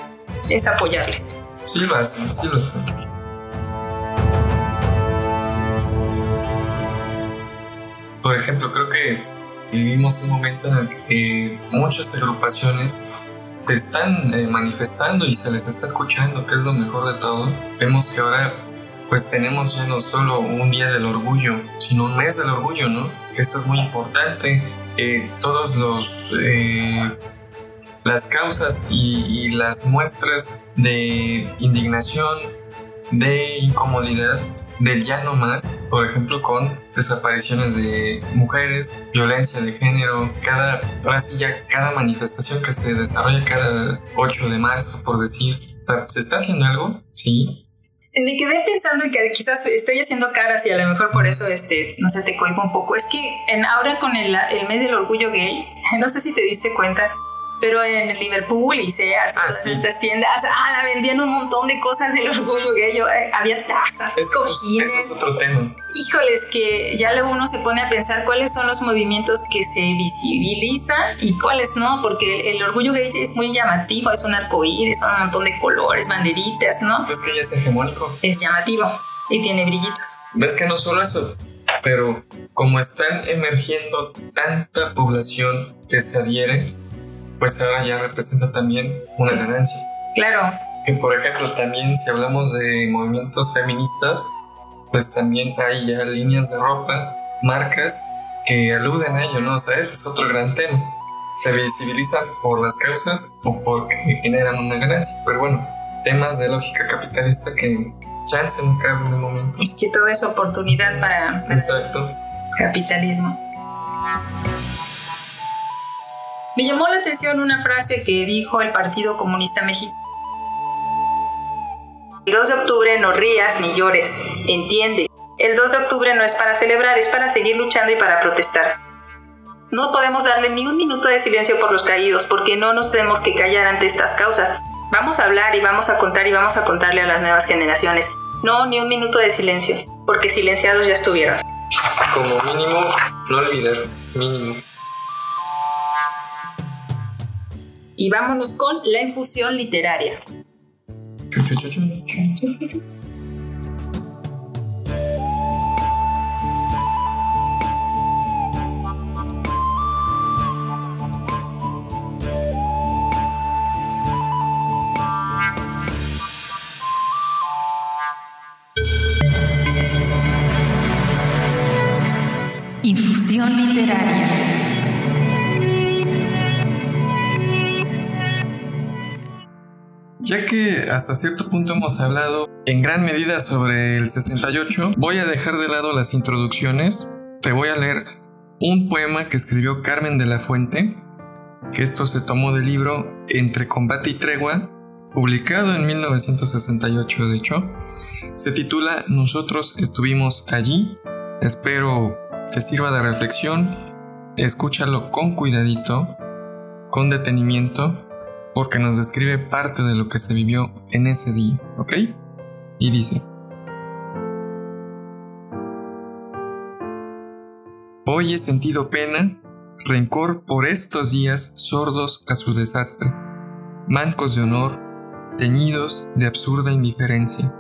es apoyarles. Sí lo hacen, sí lo hacen. Por ejemplo, creo que vivimos un momento en el que muchas agrupaciones se están eh, manifestando y se les está escuchando, que es lo mejor de todo. Vemos que ahora pues tenemos ya no solo un día del orgullo, sino un mes del orgullo, ¿no? Que esto es muy importante. Eh, todos los eh, las causas y, las muestras de indignación, de incomodidad, del ya no más, por ejemplo, con desapariciones de mujeres, violencia de género, cada, ahora sí ya cada manifestación que se desarrolla cada 8 de marzo, por decir, ¿se está haciendo algo? Sí, me quedé pensando que quizás estoy haciendo caras y a lo mejor por eso, este, no sé, te cohibo un poco. Es que en, ahora con el, el mes del orgullo gay, no sé si te diste cuenta, pero en Liverpool y Sears, ah, estas tiendas, ah, la vendían un montón de cosas del orgullo gay. Eh, había tazas, es, cojines. es otro tema. Híjoles, que ya luego uno se pone a pensar cuáles son los movimientos que se visibilizan y cuáles no, porque el, orgullo gay es muy llamativo, es un arcoíris, son un montón de colores, banderitas, ¿no? Es que ya es hegemónico. Es llamativo y tiene brillitos. Ves que no solo eso, pero como están emergiendo tanta población que se adhiere, pues ahora ya representa también una ganancia. Claro. Que por ejemplo también si hablamos de movimientos feministas, pues también hay ya líneas de ropa, marcas que aluden a ello, ¿no? O sea, ese es otro gran tema. Se visibiliza por las causas o porque generan una ganancia. Pero bueno, temas de lógica capitalista que chance no caben de momento. Es que todo es oportunidad para, para Exacto. capitalismo. Me llamó la atención una frase que dijo el Partido Comunista Mexicano. El 2 de octubre no rías ni llores, entiende. El 2 de octubre no es para celebrar, es para seguir luchando y para protestar. No podemos darle ni un minuto de silencio por los caídos, porque no nos tenemos que callar ante estas causas. Vamos a hablar y vamos a contar y vamos a contarle a las nuevas generaciones. No, ni un minuto de silencio, porque silenciados ya estuvieron. Como mínimo, no olvidar, mínimo. Y vámonos con la infusión literaria. Infusión literaria. Ya que hasta cierto punto hemos hablado en gran medida sobre el 68, voy a dejar de lado las introducciones. Te voy a leer un poema que escribió Carmen de la Fuente, que esto se tomó del libro Entre combate y tregua, publicado en 1968 de hecho. Se titula Nosotros estuvimos allí. Espero te sirva de reflexión. Escúchalo con cuidadito, con detenimiento porque nos describe parte de lo que se vivió en ese día, ¿ok? Y dice, Hoy he sentido pena, rencor por estos días sordos a su desastre, mancos de honor, teñidos de absurda indiferencia.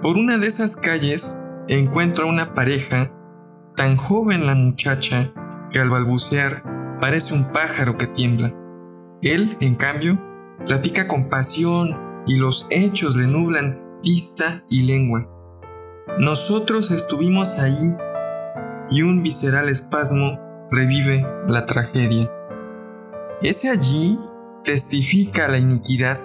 Por una de esas calles encuentro a una pareja, tan joven la muchacha que al balbucear parece un pájaro que tiembla él, en cambio, platica con pasión y los hechos le nublan vista y lengua. Nosotros estuvimos allí y un visceral espasmo revive la tragedia. Ese allí testifica la iniquidad,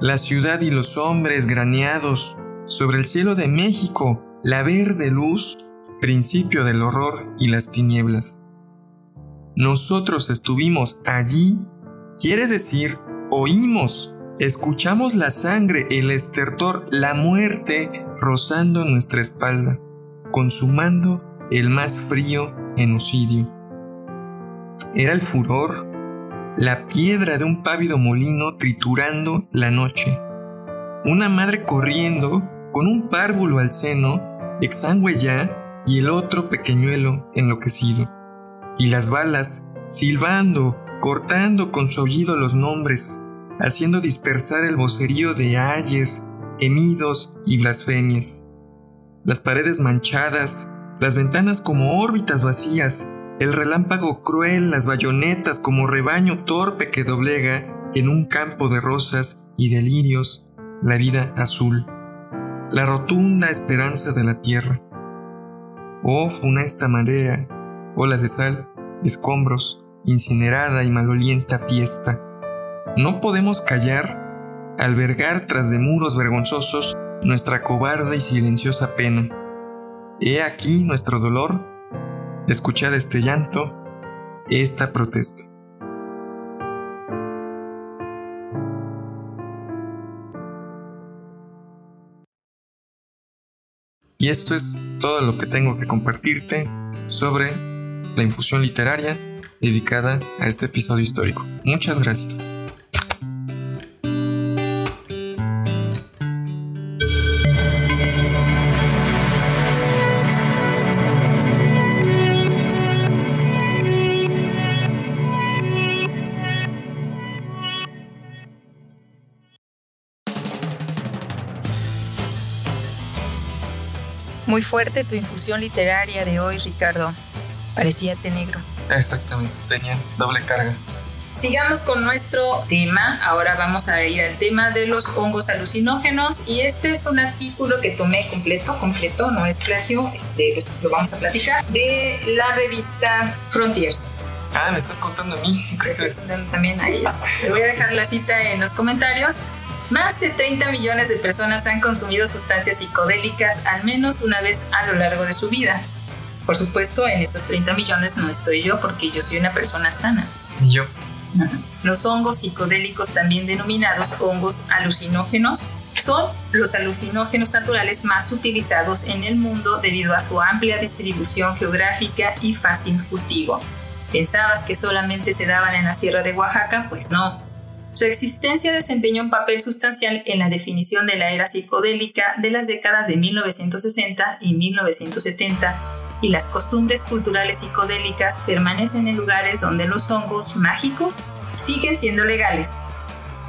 la ciudad y los hombres graneados sobre el cielo de México, la verde luz, principio del horror y las tinieblas. nosotros estuvimos allí, quiere decir oímos, escuchamos la sangre, el estertor, la muerte rozando nuestra espalda, consumando el más frío genocidio. Era el furor, la piedra de un pávido molino triturando la noche. Una madre corriendo con un párvulo al seno, exangüe ya, y el otro pequeñuelo enloquecido. Y las balas, silbando, cortando con su aullido los nombres, haciendo dispersar el vocerío de ayes, gemidos y blasfemias. Las paredes manchadas, las ventanas como órbitas vacías, el relámpago cruel, las bayonetas como rebaño torpe que doblega en un campo de rosas y delirios la vida azul, la rotunda esperanza de la tierra. Oh funesta marea, ola de sal, escombros, incinerada y malolienta fiesta. No podemos callar, albergar tras de muros vergonzosos nuestra cobarde y silenciosa pena. He aquí nuestro dolor, escuchad este llanto, esta protesta. Y esto es todo lo que tengo que compartirte sobre la infusión literaria dedicada a este episodio histórico. Muchas gracias. Muy fuerte tu infusión literaria de hoy, Ricardo. Parecía negro. Exactamente, tenía doble carga. Sigamos con nuestro tema. Ahora vamos a ir al tema de los hongos alucinógenos y este es un artículo que tomé completo, completo, no es plagio, este, lo, vamos a platicar, de la revista Frontiers. Ah, me estás contando a mí. También ahí. Te voy a dejar la cita en los comentarios. Más de 30 millones de personas han consumido sustancias psicodélicas al menos una vez a lo largo de su vida. Por supuesto, en esos 30 millones no estoy yo porque yo soy una persona sana. ¿Y yo? Los hongos psicodélicos, también denominados hongos alucinógenos, son los alucinógenos naturales más utilizados en el mundo debido a su amplia distribución geográfica y fácil cultivo. ¿Pensabas que solamente se daban en la Sierra de Oaxaca? Pues no. Su existencia desempeñó un papel sustancial en la definición de la era psicodélica de las décadas de 1960 y 1970 y las costumbres culturales psicodélicas permanecen en lugares donde los hongos mágicos siguen siendo legales.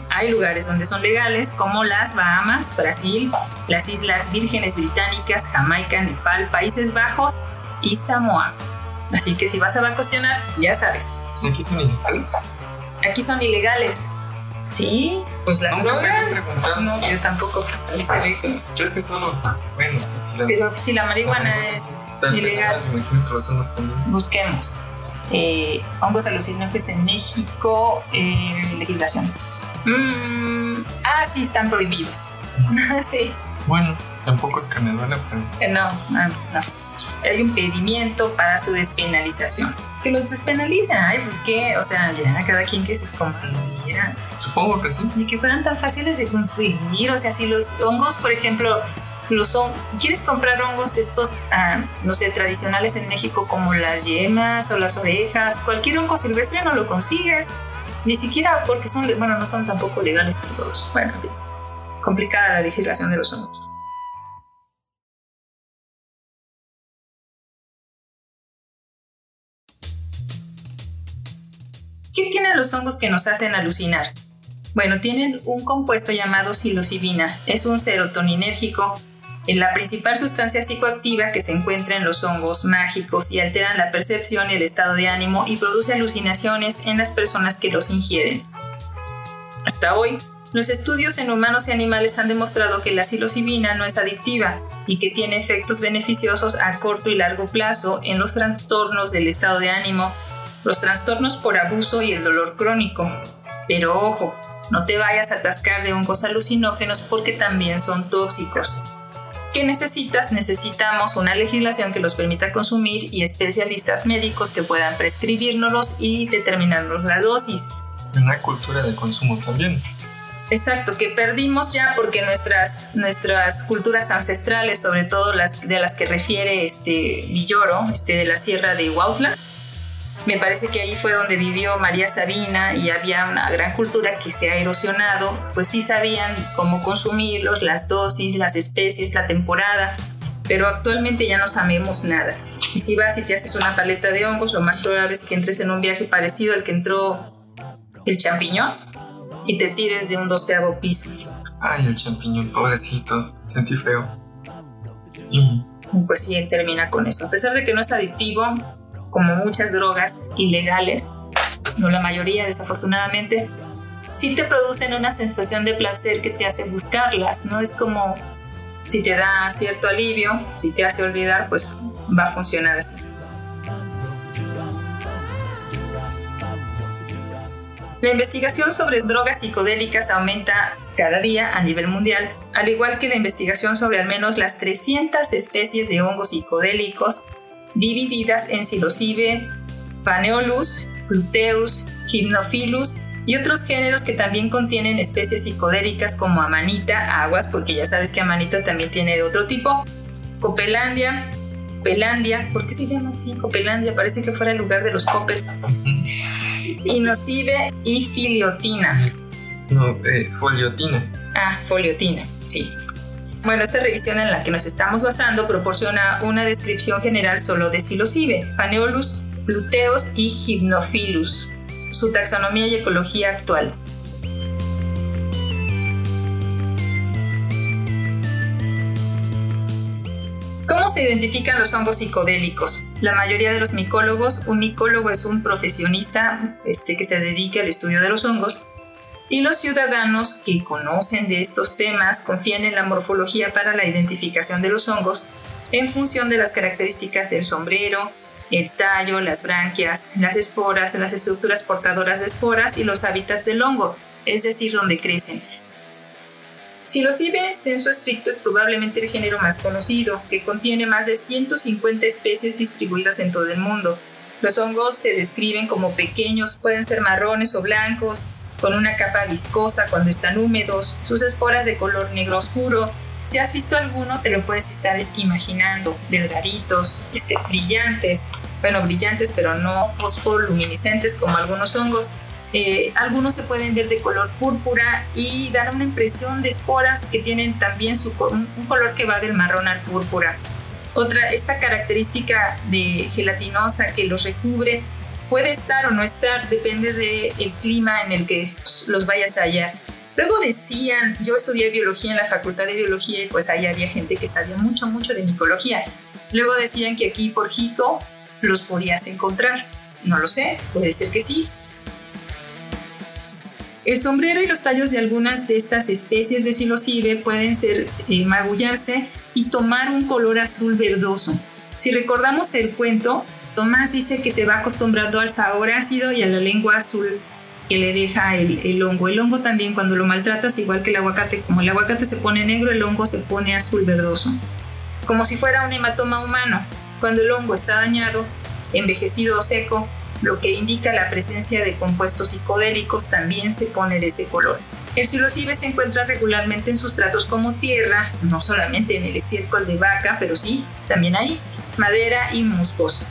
Hay lugares donde son legales como las Bahamas, Brasil, las Islas Vírgenes Británicas, Jamaica, Nepal, Países Bajos y Samoa. Así que si vas a vacacionar, ya sabes. ¿Aquí son ilegales? Aquí son ilegales. Sí, pues las Nunca drogas. no, yo tampoco. ¿Crees que solo? Bueno, sí, sí. La... Pero si la marihuana es ilegal, busquemos. Eh, hongos alucinógenos en México, eh, legislación. Mm, ah, sí, están prohibidos. sí. Bueno, tampoco es canelona, pero. Eh, no, no, no. Hay un pedimiento para su despenalización. Que los despenalizan, ay, pues qué, o sea, ya cada quien que se coma Supongo que sí. Ni que fueran tan fáciles de conseguir. O sea, si los hongos, por ejemplo, los son, quieres comprar hongos estos, ah, no sé, tradicionales en México como las yemas o las orejas, cualquier hongo silvestre no lo consigues. Ni siquiera porque son, bueno, no son tampoco legales todos. Bueno, complicada la legislación de los hongos. ¿Qué tienen los hongos que nos hacen alucinar? Bueno, tienen un compuesto llamado psilocibina. Es un serotoninérgico, es la principal sustancia psicoactiva que se encuentra en los hongos mágicos y alteran la percepción y el estado de ánimo y produce alucinaciones en las personas que los ingieren. Hasta hoy, los estudios en humanos y animales han demostrado que la psilocibina no es adictiva y que tiene efectos beneficiosos a corto y largo plazo en los trastornos del estado de ánimo los trastornos por abuso y el dolor crónico. Pero ojo, no te vayas a atascar de hongos alucinógenos porque también son tóxicos. ¿Qué necesitas? Necesitamos una legislación que los permita consumir y especialistas médicos que puedan prescribirnos y determinarnos la dosis. Una cultura de consumo también. Exacto, que perdimos ya porque nuestras, nuestras culturas ancestrales, sobre todo las de las que refiere este Villoro, este de la sierra de Huautla, me parece que ahí fue donde vivió María Sabina y había una gran cultura que se ha erosionado, pues sí sabían cómo consumirlos, las dosis, las especies, la temporada, pero actualmente ya no sabemos nada. Y si vas y te haces una paleta de hongos, lo más probable es que entres en un viaje parecido al que entró el champiñón y te tires de un doceavo piso. Ay, el champiñón, pobrecito, sentí feo. Pues sí, termina con eso. A pesar de que no es adictivo, como muchas drogas ilegales, no la mayoría desafortunadamente, sí te producen una sensación de placer que te hace buscarlas, ¿no? Es como si te da cierto alivio, si te hace olvidar, pues va a funcionar así. La investigación sobre drogas psicodélicas aumenta cada día a nivel mundial, al igual que la investigación sobre al menos las 300 especies de hongos psicodélicos divididas en Psilocybe, Paneolus, Gluteus, Hypnophilus y otros géneros que también contienen especies psicodélicas como amanita, aguas, porque ya sabes que amanita también tiene de otro tipo, Copelandia, Pelandia, ¿por qué se llama así? Copelandia, parece que fuera el lugar de los coppers. Inocibe y filiotina. No, eh, foliotina. Ah, foliotina, sí. Bueno, esta revisión en la que nos estamos basando proporciona una descripción general solo de psilocibe, Paneolus, Gluteus y Hypnophilus, su taxonomía y ecología actual. ¿Cómo se identifican los hongos psicodélicos? La mayoría de los micólogos, un micólogo es un profesionista este, que se dedica al estudio de los hongos, y los ciudadanos que conocen de estos temas confían en la morfología para la identificación de los hongos en función de las características del sombrero, el tallo, las branquias, las esporas, las estructuras portadoras de esporas y los hábitats del hongo, es decir, donde crecen. Si los en censo estricto es probablemente el género más conocido, que contiene más de 150 especies distribuidas en todo el mundo. Los hongos se describen como pequeños, pueden ser marrones o blancos, con una capa viscosa cuando están húmedos, sus esporas de color negro oscuro. Si has visto alguno, te lo puedes estar imaginando, delgaditos, este, brillantes, bueno, brillantes pero no fosforluminiscentes como algunos hongos. Eh, algunos se pueden ver de color púrpura y dan una impresión de esporas que tienen también su, un color que va del marrón al púrpura. Otra, esta característica de gelatinosa que los recubre puede estar o no estar, depende del clima en el que los vayas a hallar. Luego decían, yo estudié biología en la facultad de biología y pues ahí había gente que sabía mucho, mucho de micología. Luego decían que aquí por Jico los podías encontrar. No lo sé, puede ser que sí. El sombrero y los tallos de algunas de estas especies de psilocibe pueden ser eh, magullarse y tomar un color azul verdoso. Si recordamos el cuento, Tomás dice que se va acostumbrando al sabor ácido y a la lengua azul que le deja el, hongo. El hongo también cuando lo maltratas, igual que el aguacate, como el aguacate se pone negro, el hongo se pone azul verdoso, como si fuera un hematoma humano. Cuando el hongo está dañado, envejecido o seco, lo que indica la presencia de compuestos psicodélicos también se pone de ese color. El psilocibe se encuentra regularmente en sustratos como tierra, no solamente en el estiércol de vaca, pero sí, también hay madera y musgos.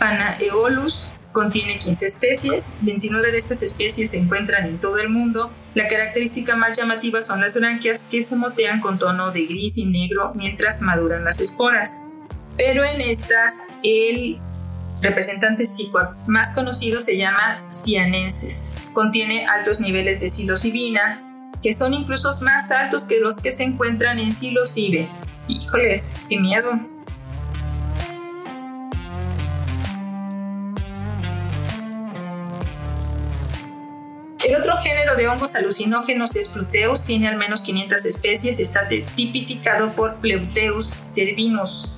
Panaeolus contiene 15 especies, 29 de estas especies se encuentran en todo el mundo. La característica más llamativa son las branquias que se motean con tono de gris y negro mientras maduran las esporas. Pero en estas, el representante psicoac más conocido se llama cianensis. Contiene altos niveles de psilocibina, que son incluso más altos que los que se encuentran en psilocibe. Híjoles, qué miedo. El otro género de hongos alucinógenos es Pluteus, tiene al menos 500 especies, está tipificado por Pleuteus cervinus.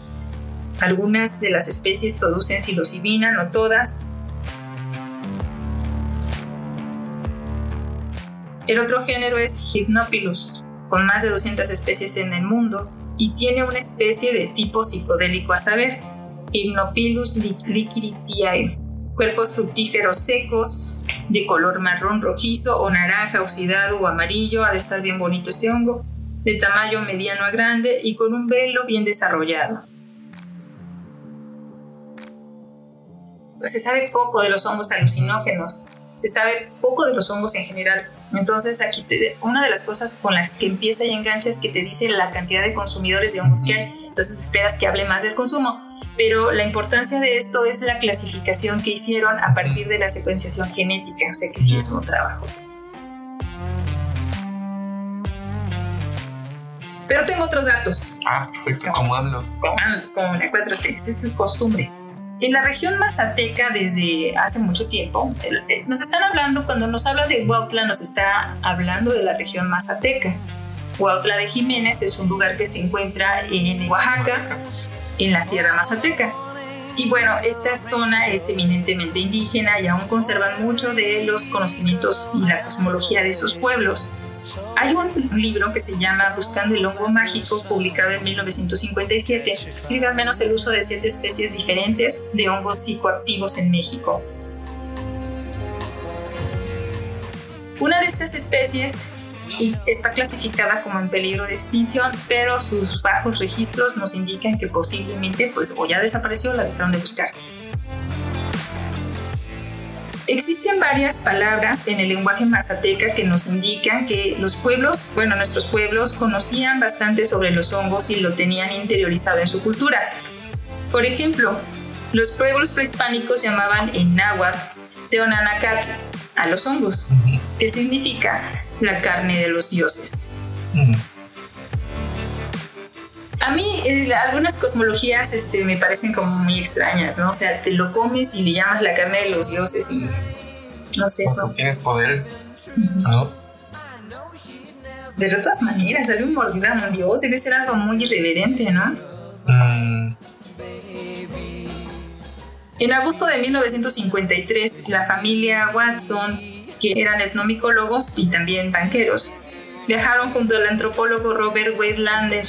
Algunas de las especies producen psilocibina, no todas. El otro género es Hypnopilus, con más de 200 especies en el mundo y tiene una especie de tipo psicodélico a saber, Hypnopilus liquiditiae, cuerpos fructíferos secos de color marrón rojizo o naranja oxidado o amarillo, ha de estar bien bonito este hongo, de tamaño mediano a grande y con un velo bien desarrollado. Se sabe poco de los hongos alucinógenos, se sabe poco de los hongos en general. Entonces aquí una de las cosas con las que empieza y engancha es que te dice la cantidad de consumidores de hongos que hay. Entonces esperas que hable más del consumo. Pero la importancia de esto es la clasificación que hicieron a partir de la secuenciación genética, o sea que sí es un trabajo. Pero tengo otros datos. Ah, perfecto, como hablo. Como la 4T, es su costumbre. En la región mazateca desde hace mucho tiempo, eh, nos están hablando, cuando nos habla de Huautla, nos está hablando de la región mazateca. Huautla de Jiménez es un lugar que se encuentra en Oaxaca, en la Sierra Mazateca. Y bueno, esta zona es eminentemente indígena y aún conservan mucho de los conocimientos y la cosmología de esos pueblos. Hay un libro que se llama Buscando el hongo mágico, publicado en 1957. Escribe al menos el uso de siete especies diferentes de hongos psicoactivos en México. Una de estas especies está clasificada como en peligro de extinción, pero sus bajos registros nos indican que posiblemente pues o ya desapareció o la dejaron de buscar. Existen varias palabras en el lenguaje mazateca que nos indican que los pueblos, bueno, nuestros pueblos conocían bastante sobre los hongos y lo tenían interiorizado en su cultura. Por ejemplo, los pueblos prehispánicos llamaban en náhuatl teonanacatl a los hongos, que significa la carne de los dioses. A mí eh, algunas cosmologías este, me parecen como muy extrañas, ¿no? O sea, te lo comes y le llamas la carne de los dioses y no sé eso. Tienes poderes, ¿no? De todas maneras, darle un mordido a un dios debe ser algo muy irreverente, ¿no? Mm. En agosto de 1953, la familia Watson, que eran etnomicólogos y también banqueros, viajaron junto al antropólogo Robert Lander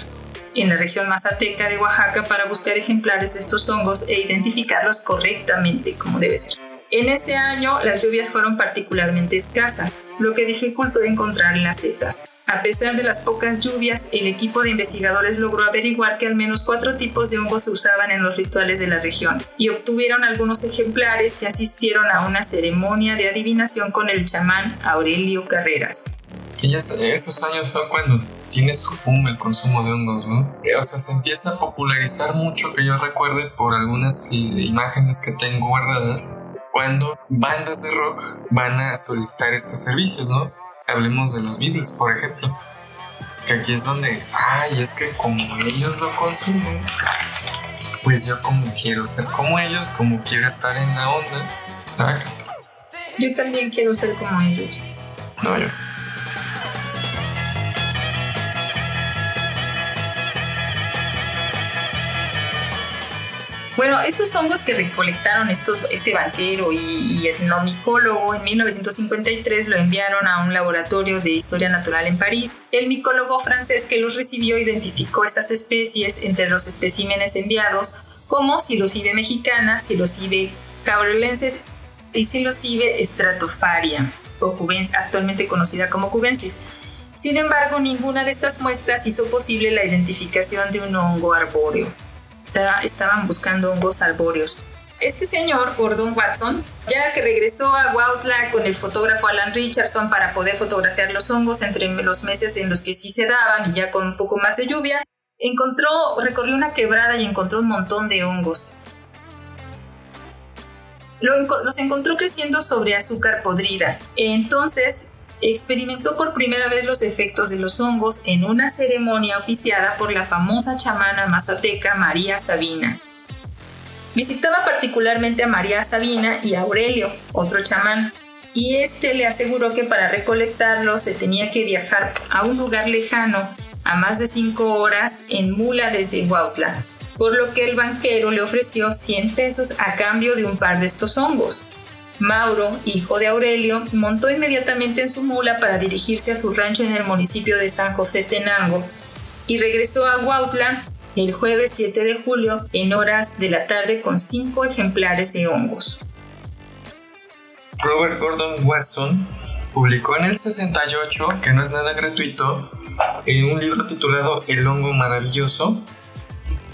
en la región mazateca de Oaxaca para buscar ejemplares de estos hongos e identificarlos correctamente como debe ser. En ese año las lluvias fueron particularmente escasas, lo que dificultó encontrar las setas. A pesar de las pocas lluvias, el equipo de investigadores logró averiguar que al menos cuatro tipos de hongos se usaban en los rituales de la región y obtuvieron algunos ejemplares y asistieron a una ceremonia de adivinación con el chamán Aurelio Carreras. Y esos años son cuando tiene su boom el consumo de hongos, ¿no? O sea, se empieza a popularizar mucho, que yo recuerde por algunas imágenes que tengo guardadas, cuando bandas de rock van a solicitar estos servicios, ¿no? Hablemos de los Beatles, por ejemplo. Que aquí es donde, ay, es que como ellos lo consumen, pues yo como quiero ser como ellos, como quiero estar en la onda, sácatelas. Yo también quiero ser como ellos. No, yo. Bueno, estos hongos que recolectaron este banquero y, etnomicólogo en 1953 lo enviaron a un laboratorio de historia natural en París. El micólogo francés que los recibió identificó estas especies entre los especímenes enviados como psilocibe mexicana, psilocibe cabrolenses y psilocibe stratofaria, o cubens, actualmente conocida como cubensis. Sin embargo, ninguna de estas muestras hizo posible la identificación de un hongo arbóreo estaban buscando hongos arbóreos. Este señor, Gordon Watson, ya que regresó a Huautla con el fotógrafo Alan Richardson para poder fotografiar los hongos entre los meses en los que sí se daban y ya con un poco más de lluvia, encontró, recorrió una quebrada y encontró un montón de hongos. los encontró creciendo sobre azúcar podrida. Entonces experimentó por primera vez los efectos de los hongos en una ceremonia oficiada por la famosa chamana mazateca María Sabina. Visitaba particularmente a María Sabina y a Aurelio, otro chamán, y este le aseguró que para recolectarlos se tenía que viajar a un lugar lejano, a más de cinco horas en mula desde Huautla, por lo que el banquero le ofreció 100 pesos a cambio de un par de estos hongos. Mauro, hijo de Aurelio, montó inmediatamente en su mula para dirigirse a su rancho en el municipio de San José Tenango y regresó a Huautla el jueves 7 de julio en horas de la tarde con cinco ejemplares de hongos. Robert Gordon Watson publicó en el 68, que no es nada gratuito, en un libro titulado El hongo maravilloso,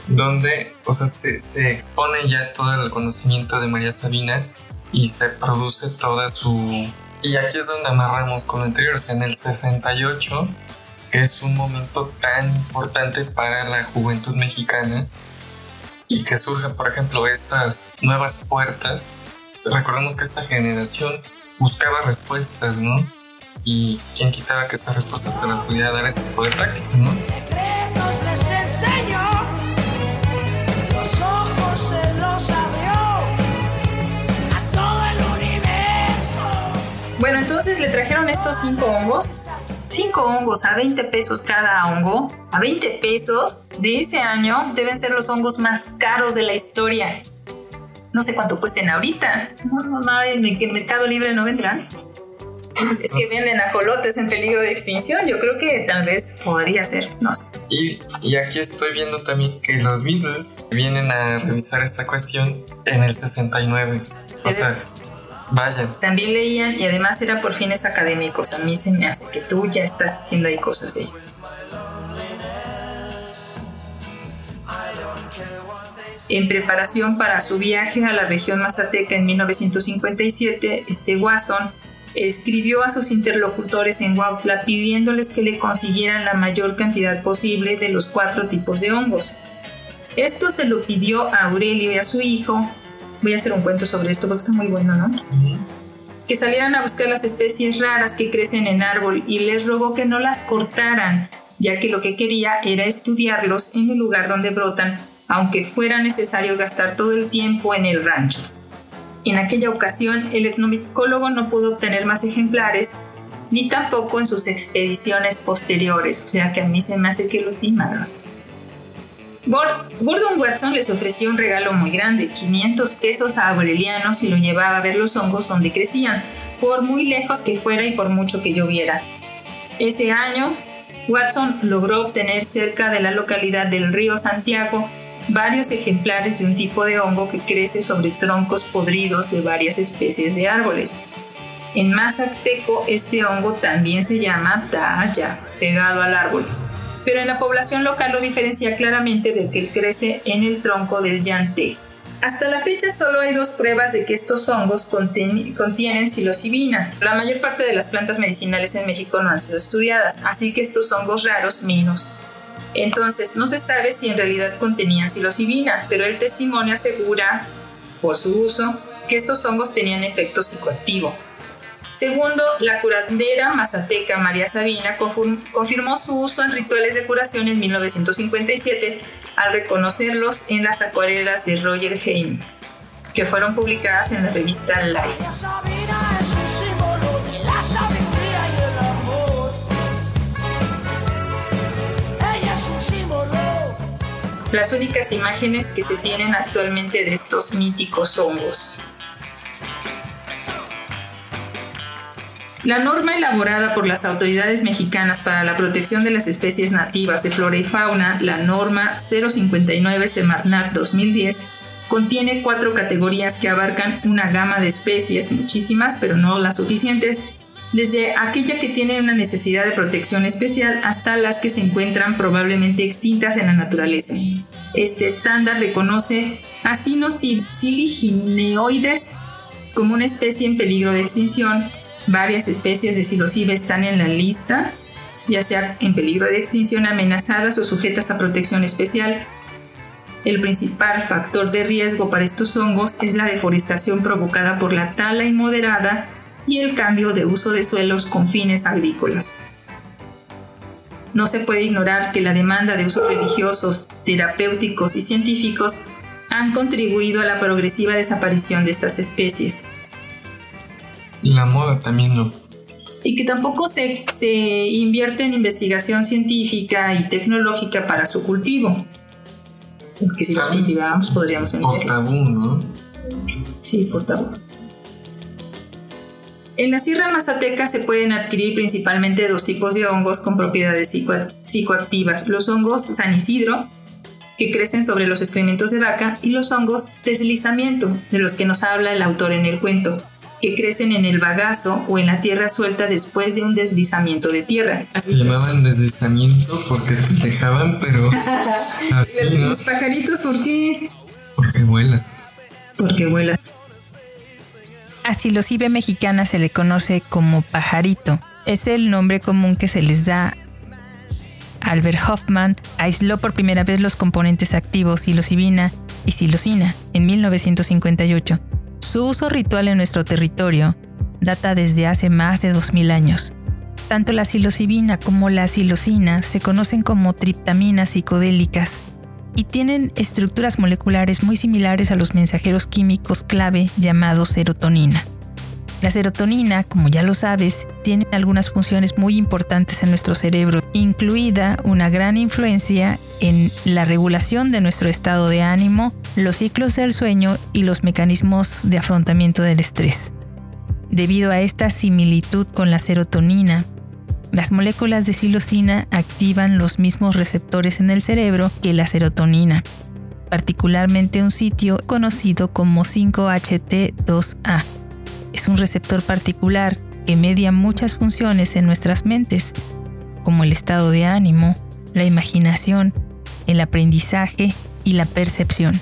donde o sea, se, se expone ya todo el conocimiento de María Sabina y se produce toda su... Y aquí es donde amarramos con lo anterior, o sea, en el 68, que es un momento tan importante para la juventud mexicana y que surjan, por ejemplo, estas nuevas puertas. Recordemos que esta generación buscaba respuestas, ¿no? Y quien quitaba que estas respuestas se las pudiera dar este tipo de prácticas, ¿no? Bueno, entonces le trajeron estos cinco hongos. Cinco hongos a 20 pesos cada hongo. A 20 pesos de ese año deben ser los hongos más caros de la historia. No sé cuánto cuesten ahorita. No, no, en el Mercado Libre no vendrán. Es que venden ajolotes en peligro de extinción. Yo creo que tal vez podría ser. No sé. Y, y aquí estoy viendo también que los Beatles vienen a revisar esta cuestión en el 69. O sea, vaya. También leían y además era por fines académicos. A mí se me hace que tú ya estás diciendo ahí cosas de ello. En preparación para su viaje a la región mazateca en 1957, este Watson escribió a sus interlocutores en Huautla pidiéndoles que le consiguieran la mayor cantidad posible de los cuatro tipos de hongos. Esto se lo pidió a Aurelio y a su hijo. Voy a hacer un cuento sobre esto porque está muy bueno, ¿no? Que salieran a buscar las especies raras que crecen en árbol y les rogó que no las cortaran, ya que lo que quería era estudiarlos en el lugar donde brotan, aunque fuera necesario gastar todo el tiempo en el rancho. En aquella ocasión, el etnomicólogo no pudo obtener más ejemplares, ni tampoco en sus expediciones posteriores, o sea que a mí se me hace que lo timaron. Gordon Watson les ofreció un regalo muy grande, 500 pesos a Aureliano si lo llevaba a ver los hongos donde crecían, por muy lejos que fuera y por mucho que lloviera. Ese año, Watson logró obtener cerca de la localidad del río Santiago varios ejemplares de un tipo de hongo que crece sobre troncos podridos de varias especies de árboles. En Mazacteco este hongo también se llama taya, pegado al árbol, pero en la población local lo diferencia claramente del que crece en el tronco del llante. Hasta la fecha solo hay dos pruebas de que estos hongos contienen psilocibina. La mayor parte de las plantas medicinales en México no han sido estudiadas, así que estos hongos raros menos. Entonces, no se sabe si en realidad contenían psilocibina, pero el testimonio asegura, por su uso, que estos hongos tenían efecto psicoactivo. Segundo, la curandera mazateca María Sabina confirmó su uso en rituales de curación en 1957 al reconocerlos en las acuarelas de Roger Haim, que fueron publicadas en la revista Life. las únicas imágenes que se tienen actualmente de estos míticos hongos. La norma elaborada por las autoridades mexicanas para la protección de las especies nativas de flora y fauna, la norma 059 Semarnat 2010, contiene cuatro categorías que abarcan una gama de especies, muchísimas, pero no las suficientes, desde aquella que tiene una necesidad de protección especial hasta las que se encuentran probablemente extintas en la naturaleza. Este estándar reconoce a Sinociligineoides como una especie en peligro de extinción. Varias especies de psilocibe están en la lista, ya sea en peligro de extinción, amenazadas o sujetas a protección especial. El principal factor de riesgo para estos hongos es la deforestación provocada por la tala inmoderada y el cambio de uso de suelos con fines agrícolas. No se puede ignorar que la demanda de usos religiosos, terapéuticos y científicos han contribuido a la progresiva desaparición de estas especies. Y la moda también no. Y que tampoco se, se invierte en investigación científica y tecnológica para su cultivo. Porque si lo cultivamos podríamos Por tabú, ¿no? Sí, por tabú. En la Sierra Mazateca se pueden adquirir principalmente dos tipos de hongos con propiedades psicoactivas. Los hongos San Isidro, que crecen sobre los excrementos de vaca, y los hongos deslizamiento, de los que nos habla el autor en el cuento, que crecen en el bagazo o en la tierra suelta después de un deslizamiento de tierra. Se llamaban deslizamiento porque te dejaban, pero así, ¿no? Los pajaritos, ¿por qué? Porque vuelas. Porque vuelas. A Silocibe mexicana se le conoce como pajarito. Es el nombre común que se les da Albert Hoffman aisló por primera vez los componentes activos psilocibina y psilocina en 1958. Su uso ritual en nuestro territorio data desde hace más de 2000 años. Tanto la psilocibina como la psilocina se conocen como triptaminas psicodélicas y tienen estructuras moleculares muy similares a los mensajeros químicos clave llamados serotonina. La serotonina, como ya lo sabes, tiene algunas funciones muy importantes en nuestro cerebro, incluida una gran influencia en la regulación de nuestro estado de ánimo, los ciclos del sueño y los mecanismos de afrontamiento del estrés. Debido a esta similitud con la serotonina, las moléculas de psilocina activan los mismos receptores en el cerebro que la serotonina, particularmente un sitio conocido como 5HT2A es un receptor particular que media muchas funciones en nuestras mentes, como el estado de ánimo, la imaginación, el aprendizaje y la percepción.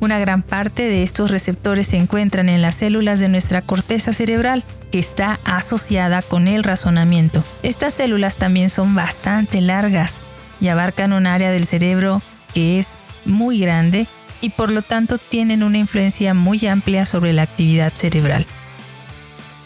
Una gran parte de estos receptores se encuentran en las células de nuestra corteza cerebral, que está asociada con el razonamiento. Estas células también son bastante largas y abarcan un área del cerebro que es muy grande y por lo tanto tienen una influencia muy amplia sobre la actividad cerebral.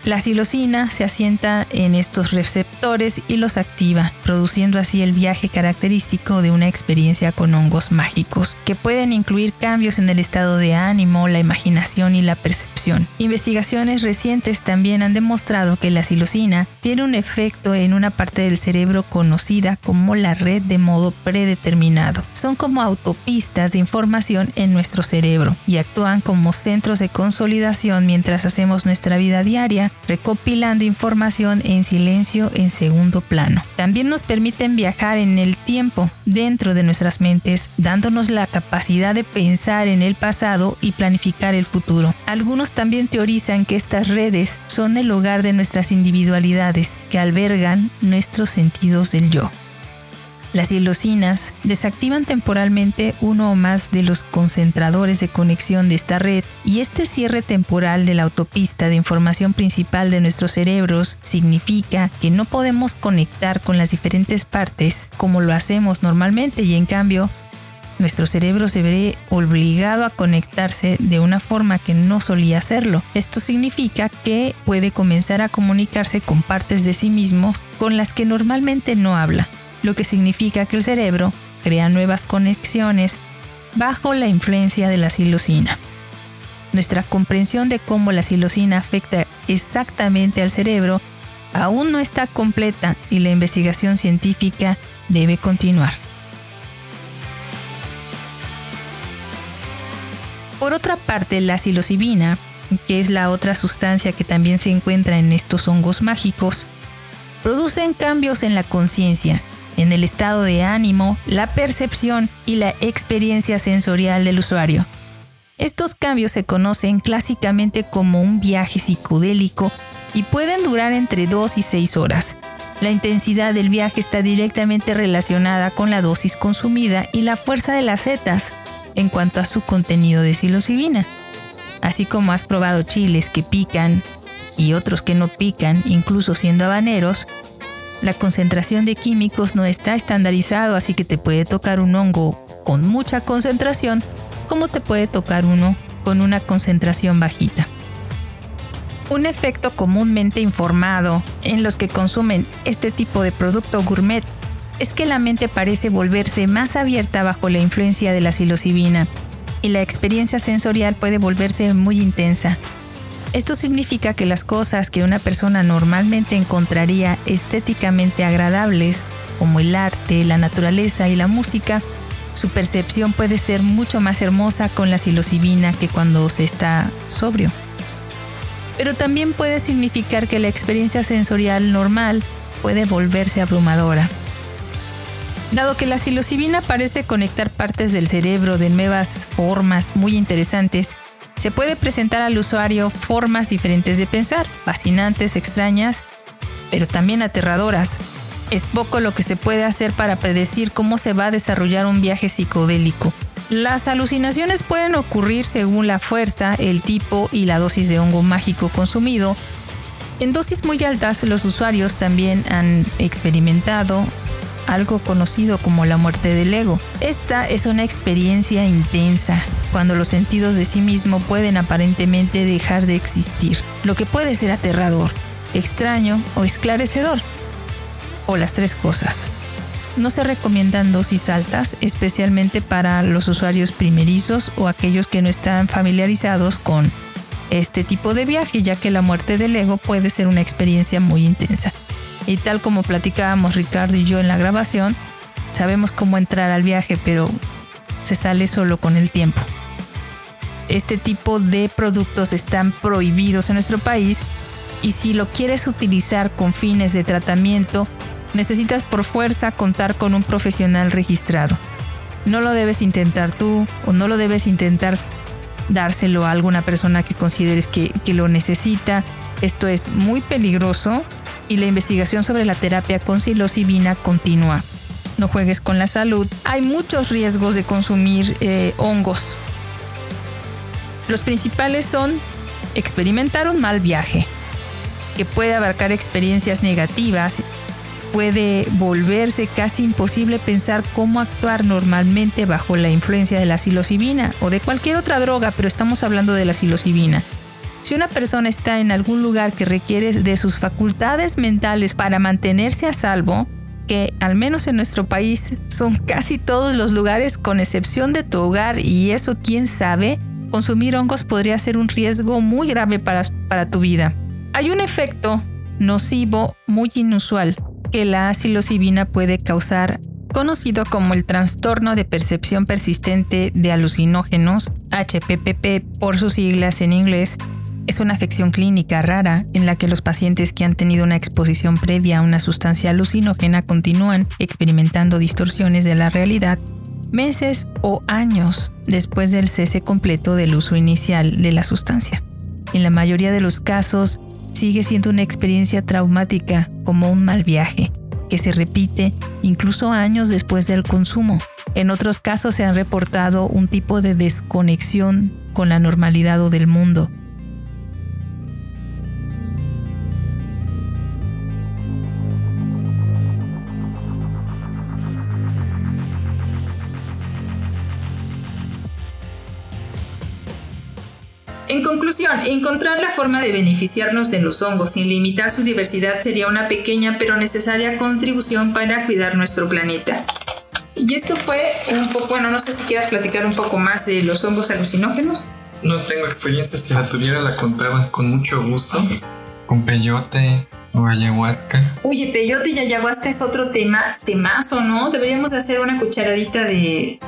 La silocina se asienta en estos receptores y los activa, produciendo así el viaje característico de una experiencia con hongos mágicos, que pueden incluir cambios en el estado de ánimo, la imaginación y la percepción. Investigaciones recientes también han demostrado que la silocina tiene un efecto en una parte del cerebro conocida como la red de modo predeterminado. Son como autopistas de información en nuestro cerebro y actúan como centros de consolidación mientras hacemos nuestra vida diaria recopilando información en silencio en segundo plano. También nos permiten viajar en el tiempo dentro de nuestras mentes, dándonos la capacidad de pensar en el pasado y planificar el futuro. Algunos también teorizan que estas redes son el hogar de nuestras individualidades, que albergan nuestros sentidos del yo. Las silocinas desactivan temporalmente uno o más de los concentradores de conexión de esta red y este cierre temporal de la autopista de información principal de nuestros cerebros significa que no podemos conectar con las diferentes partes como lo hacemos normalmente y en cambio nuestro cerebro se ve obligado a conectarse de una forma que no solía hacerlo. Esto significa que puede comenzar a comunicarse con partes de sí mismos con las que normalmente no habla lo que significa que el cerebro crea nuevas conexiones bajo la influencia de la silocina. Nuestra comprensión de cómo la silocina afecta exactamente al cerebro aún no está completa y la investigación científica debe continuar. Por otra parte, la psilocibina, que es la otra sustancia que también se encuentra en estos hongos mágicos, producen cambios en la conciencia en el estado de ánimo, la percepción y la experiencia sensorial del usuario. Estos cambios se conocen clásicamente como un viaje psicodélico y pueden durar entre 2 y 6 horas. La intensidad del viaje está directamente relacionada con la dosis consumida y la fuerza de las setas en cuanto a su contenido de psilocibina. Así como has probado chiles que pican y otros que no pican, incluso siendo habaneros, la concentración de químicos no está estandarizado, así que te puede tocar un hongo con mucha concentración, como te puede tocar uno con una concentración bajita. Un efecto comúnmente informado en los que consumen este tipo de producto gourmet es que la mente parece volverse más abierta bajo la influencia de la psilocibina y la experiencia sensorial puede volverse muy intensa. Esto significa que las cosas que una persona normalmente encontraría estéticamente agradables, como el arte, la naturaleza y la música, su percepción puede ser mucho más hermosa con la psilocibina que cuando se está sobrio. pero también puede significar que la experiencia sensorial normal puede volverse abrumadora. Dado que la psilocibina parece conectar partes del cerebro de nuevas formas muy interesantes, se puede presentar al usuario formas diferentes de pensar, fascinantes, extrañas, pero también aterradoras. Es poco lo que se puede hacer para predecir cómo se va a desarrollar un viaje psicodélico. Las alucinaciones pueden ocurrir según la fuerza, el tipo y la dosis de hongo mágico consumido. En dosis muy altas, los usuarios también han experimentado algo conocido como la muerte del ego. Esta es una experiencia intensa, cuando los sentidos de sí mismo pueden aparentemente dejar de existir, lo que puede ser aterrador, extraño o esclarecedor, o las tres cosas. No se recomiendan dosis altas, especialmente para los usuarios primerizos o aquellos que no están familiarizados con este tipo de viaje, ya que la muerte del ego puede ser una experiencia muy intensa. Y tal como platicábamos Ricardo y yo en la grabación, sabemos cómo entrar al viaje, pero se sale solo con el tiempo. Este tipo de productos están prohibidos en nuestro país y si lo quieres utilizar con fines de tratamiento, necesitas por fuerza contar con un profesional registrado. No lo debes intentar tú o no lo debes intentar dárselo a alguna persona que consideres que, lo necesita. Esto es muy peligroso y la investigación sobre la terapia con psilocibina continúa. No juegues con la salud. Hay muchos riesgos de consumir eh, hongos. Los principales son experimentar un mal viaje, que puede abarcar experiencias negativas puede volverse casi imposible pensar cómo actuar normalmente bajo la influencia de la psilocibina o de cualquier otra droga, pero estamos hablando de la psilocibina. Si una persona está en algún lugar que requiere de sus facultades mentales para mantenerse a salvo, que al menos en nuestro país son casi todos los lugares con excepción de tu hogar y eso quién sabe, consumir hongos podría ser un riesgo muy grave para, para tu vida. Hay un efecto nocivo muy inusual que la psilocibina puede causar conocido como el trastorno de percepción persistente de alucinógenos, HPPP por sus siglas en inglés, es una afección clínica rara en la que los pacientes que han tenido una exposición previa a una sustancia alucinógena continúan experimentando distorsiones de la realidad meses o años después del cese completo del uso inicial de la sustancia. En la mayoría de los casos, sigue siendo una experiencia traumática como un mal viaje, que se repite incluso años después del consumo. En otros casos se han reportado un tipo de desconexión con la normalidad o del mundo, En conclusión, encontrar la forma de beneficiarnos de los hongos sin limitar su diversidad sería una pequeña pero necesaria contribución para cuidar nuestro planeta. Y esto fue un poco, bueno, no sé si quieras platicar un poco más de los hongos alucinógenos. No tengo experiencia, si la tuviera la contaba con mucho gusto. Con peyote o ayahuasca. Oye, peyote y ayahuasca es otro tema, temazo, ¿no? Deberíamos hacer una cucharadita de,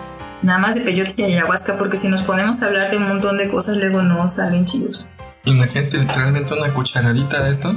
nada más de peyote y ayahuasca, porque si nos ponemos a hablar de un montón de cosas, luego no salen chidos. Imagínate literalmente una cucharadita de esto.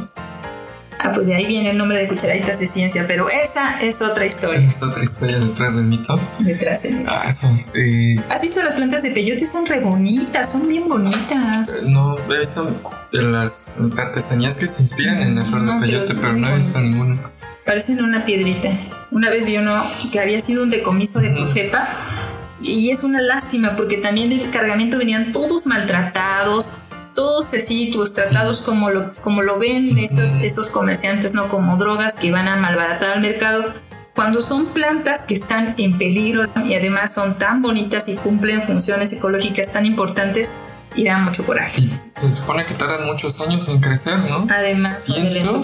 Ah, pues de ahí viene el nombre de cucharaditas de ciencia, pero esa es otra historia. Es otra historia detrás del mito. Detrás del mito. Ah, eso. Eh, ¿Has visto las plantas de peyote? Son re bonitas, son bien bonitas. Eh, no, he visto las artesanías que se inspiran en la flor de peyote, pero no he visto ninguna. Parecen una piedrita. Una vez vi uno que había sido un decomiso de Profepa y es una lástima porque también del cargamento venían todos maltratados, todos así, pues, tratados como lo, como lo ven estos, estos comerciantes, no como drogas que van a malbaratar al mercado, cuando son plantas que están en peligro y además son tan bonitas y cumplen funciones ecológicas tan importantes, y da mucho coraje. se supone que tardan muchos años en crecer, ¿no? Además de lento,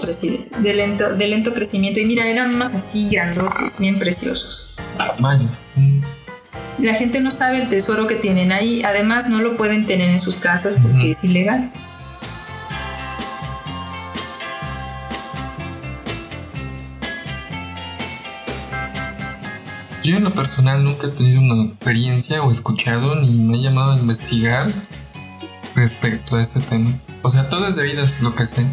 de lento, de lento crecimiento. Y mira, eran unos así grandotes, bien preciosos. Vaya. La gente no sabe el tesoro que tienen ahí, además no lo pueden tener en sus casas porque es ilegal. Yo en lo personal nunca he tenido una experiencia o escuchado ni me he llamado a investigar, respecto a este tema. O sea, todo es debido a lo que sé.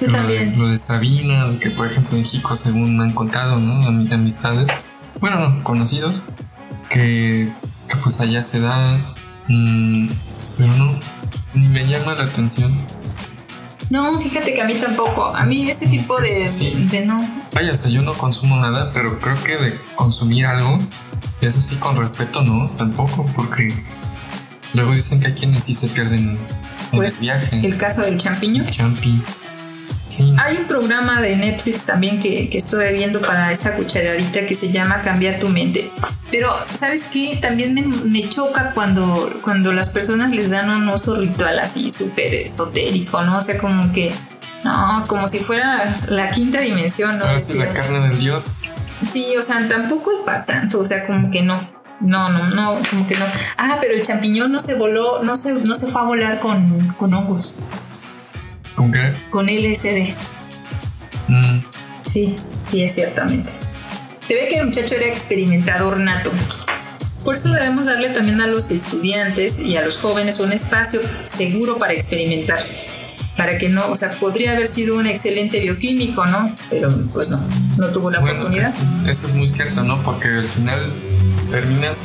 Yo lo, también. lo de Sabina, que por ejemplo en México, según me han contado, ¿no? Am- amistades, bueno, no, conocidos, que, que pues allá se da, mm, pero no, ni me llama la atención. No, fíjate que a mí tampoco. A mí ese tipo de, Sí. de no. Vaya, o sea, yo no consumo nada, pero creo que de consumir algo, eso sí con respeto, no, tampoco, porque luego dicen que hay quienes sí se pierden en Pues, el viaje. El caso del champiñón. Champi. Sí. Hay un programa de Netflix también que, que estoy viendo para esta cucharadita que se llama Cambiar tu mente. Pero, ¿sabes qué? También me, me choca cuando, cuando las personas les dan un uso ritual así súper esotérico, ¿no? O sea, como que, no, como si fuera la quinta dimensión, ¿no? Sí, la carne del dios. Sí, o sea, tampoco es para tanto, o sea, como que no. No, no, no, como que no. Ah, pero el champiñón no se voló, no se, no se fue a volar con, con hongos, ¿Con qué? con LSD. Mm, Sí, sí, es ciertamente. Se ve que el muchacho era experimentador nato. Por eso debemos darle también a los estudiantes y a los jóvenes un espacio seguro para experimentar. Para que no, o sea, podría haber sido un excelente bioquímico, ¿no? Pero pues no, no tuvo la bueno, oportunidad. eso, eso es muy cierto, ¿no? Porque al final terminas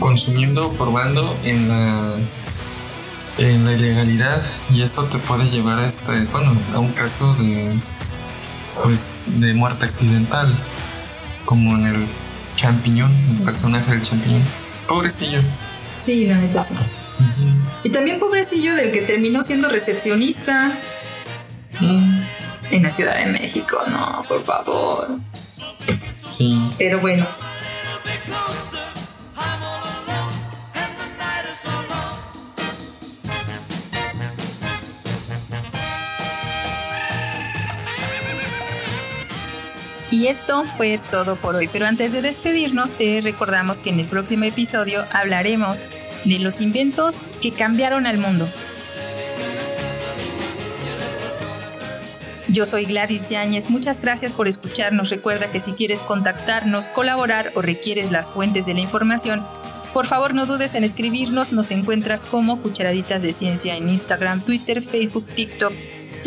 consumiendo, probando en la en la ilegalidad y eso te puede llevar a este, bueno, a un caso de pues de muerte accidental, como en el champiñón, el personaje del champiñón. Pobrecillo. Sí, la neta sí. Y también pobrecillo del que terminó siendo recepcionista Mm, en la Ciudad de México. No, por favor. Sí. Pero bueno, Y esto fue todo por hoy, pero antes de despedirnos te recordamos que en el próximo episodio hablaremos de los inventos que cambiaron al mundo. Yo soy Gladys Yáñez, muchas gracias por escucharnos. Recuerda que si quieres contactarnos, colaborar o requieres las fuentes de la información, por favor no dudes en escribirnos, nos encuentras como Cucharaditas de Ciencia en Instagram, Twitter, Facebook, TikTok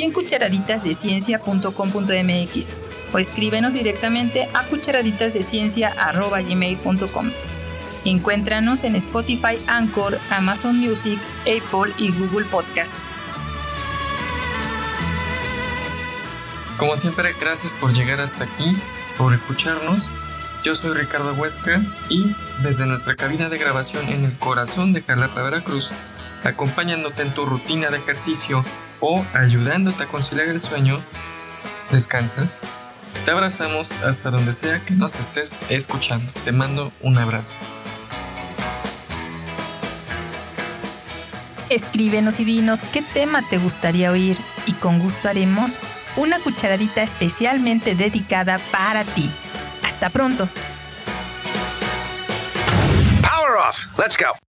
en cucharaditasdeciencia.com.mx o escríbenos directamente a cucharaditasdeciencia.gmail.com. Encuéntranos en Spotify, Anchor, Amazon Music, Apple y Google Podcast. Como siempre, gracias por llegar hasta aquí, por escucharnos. Yo soy Ricardo Huesca y desde nuestra cabina de grabación en el corazón de Jalapa, Veracruz, acompañándote en tu rutina de ejercicio o ayudándote a conciliar el sueño, descansa. Te abrazamos hasta donde sea que nos estés escuchando. Te mando un abrazo. Escríbenos y dinos qué tema te gustaría oír y con gusto haremos una cucharadita especialmente dedicada para ti. Hasta pronto. Power off. Let's go.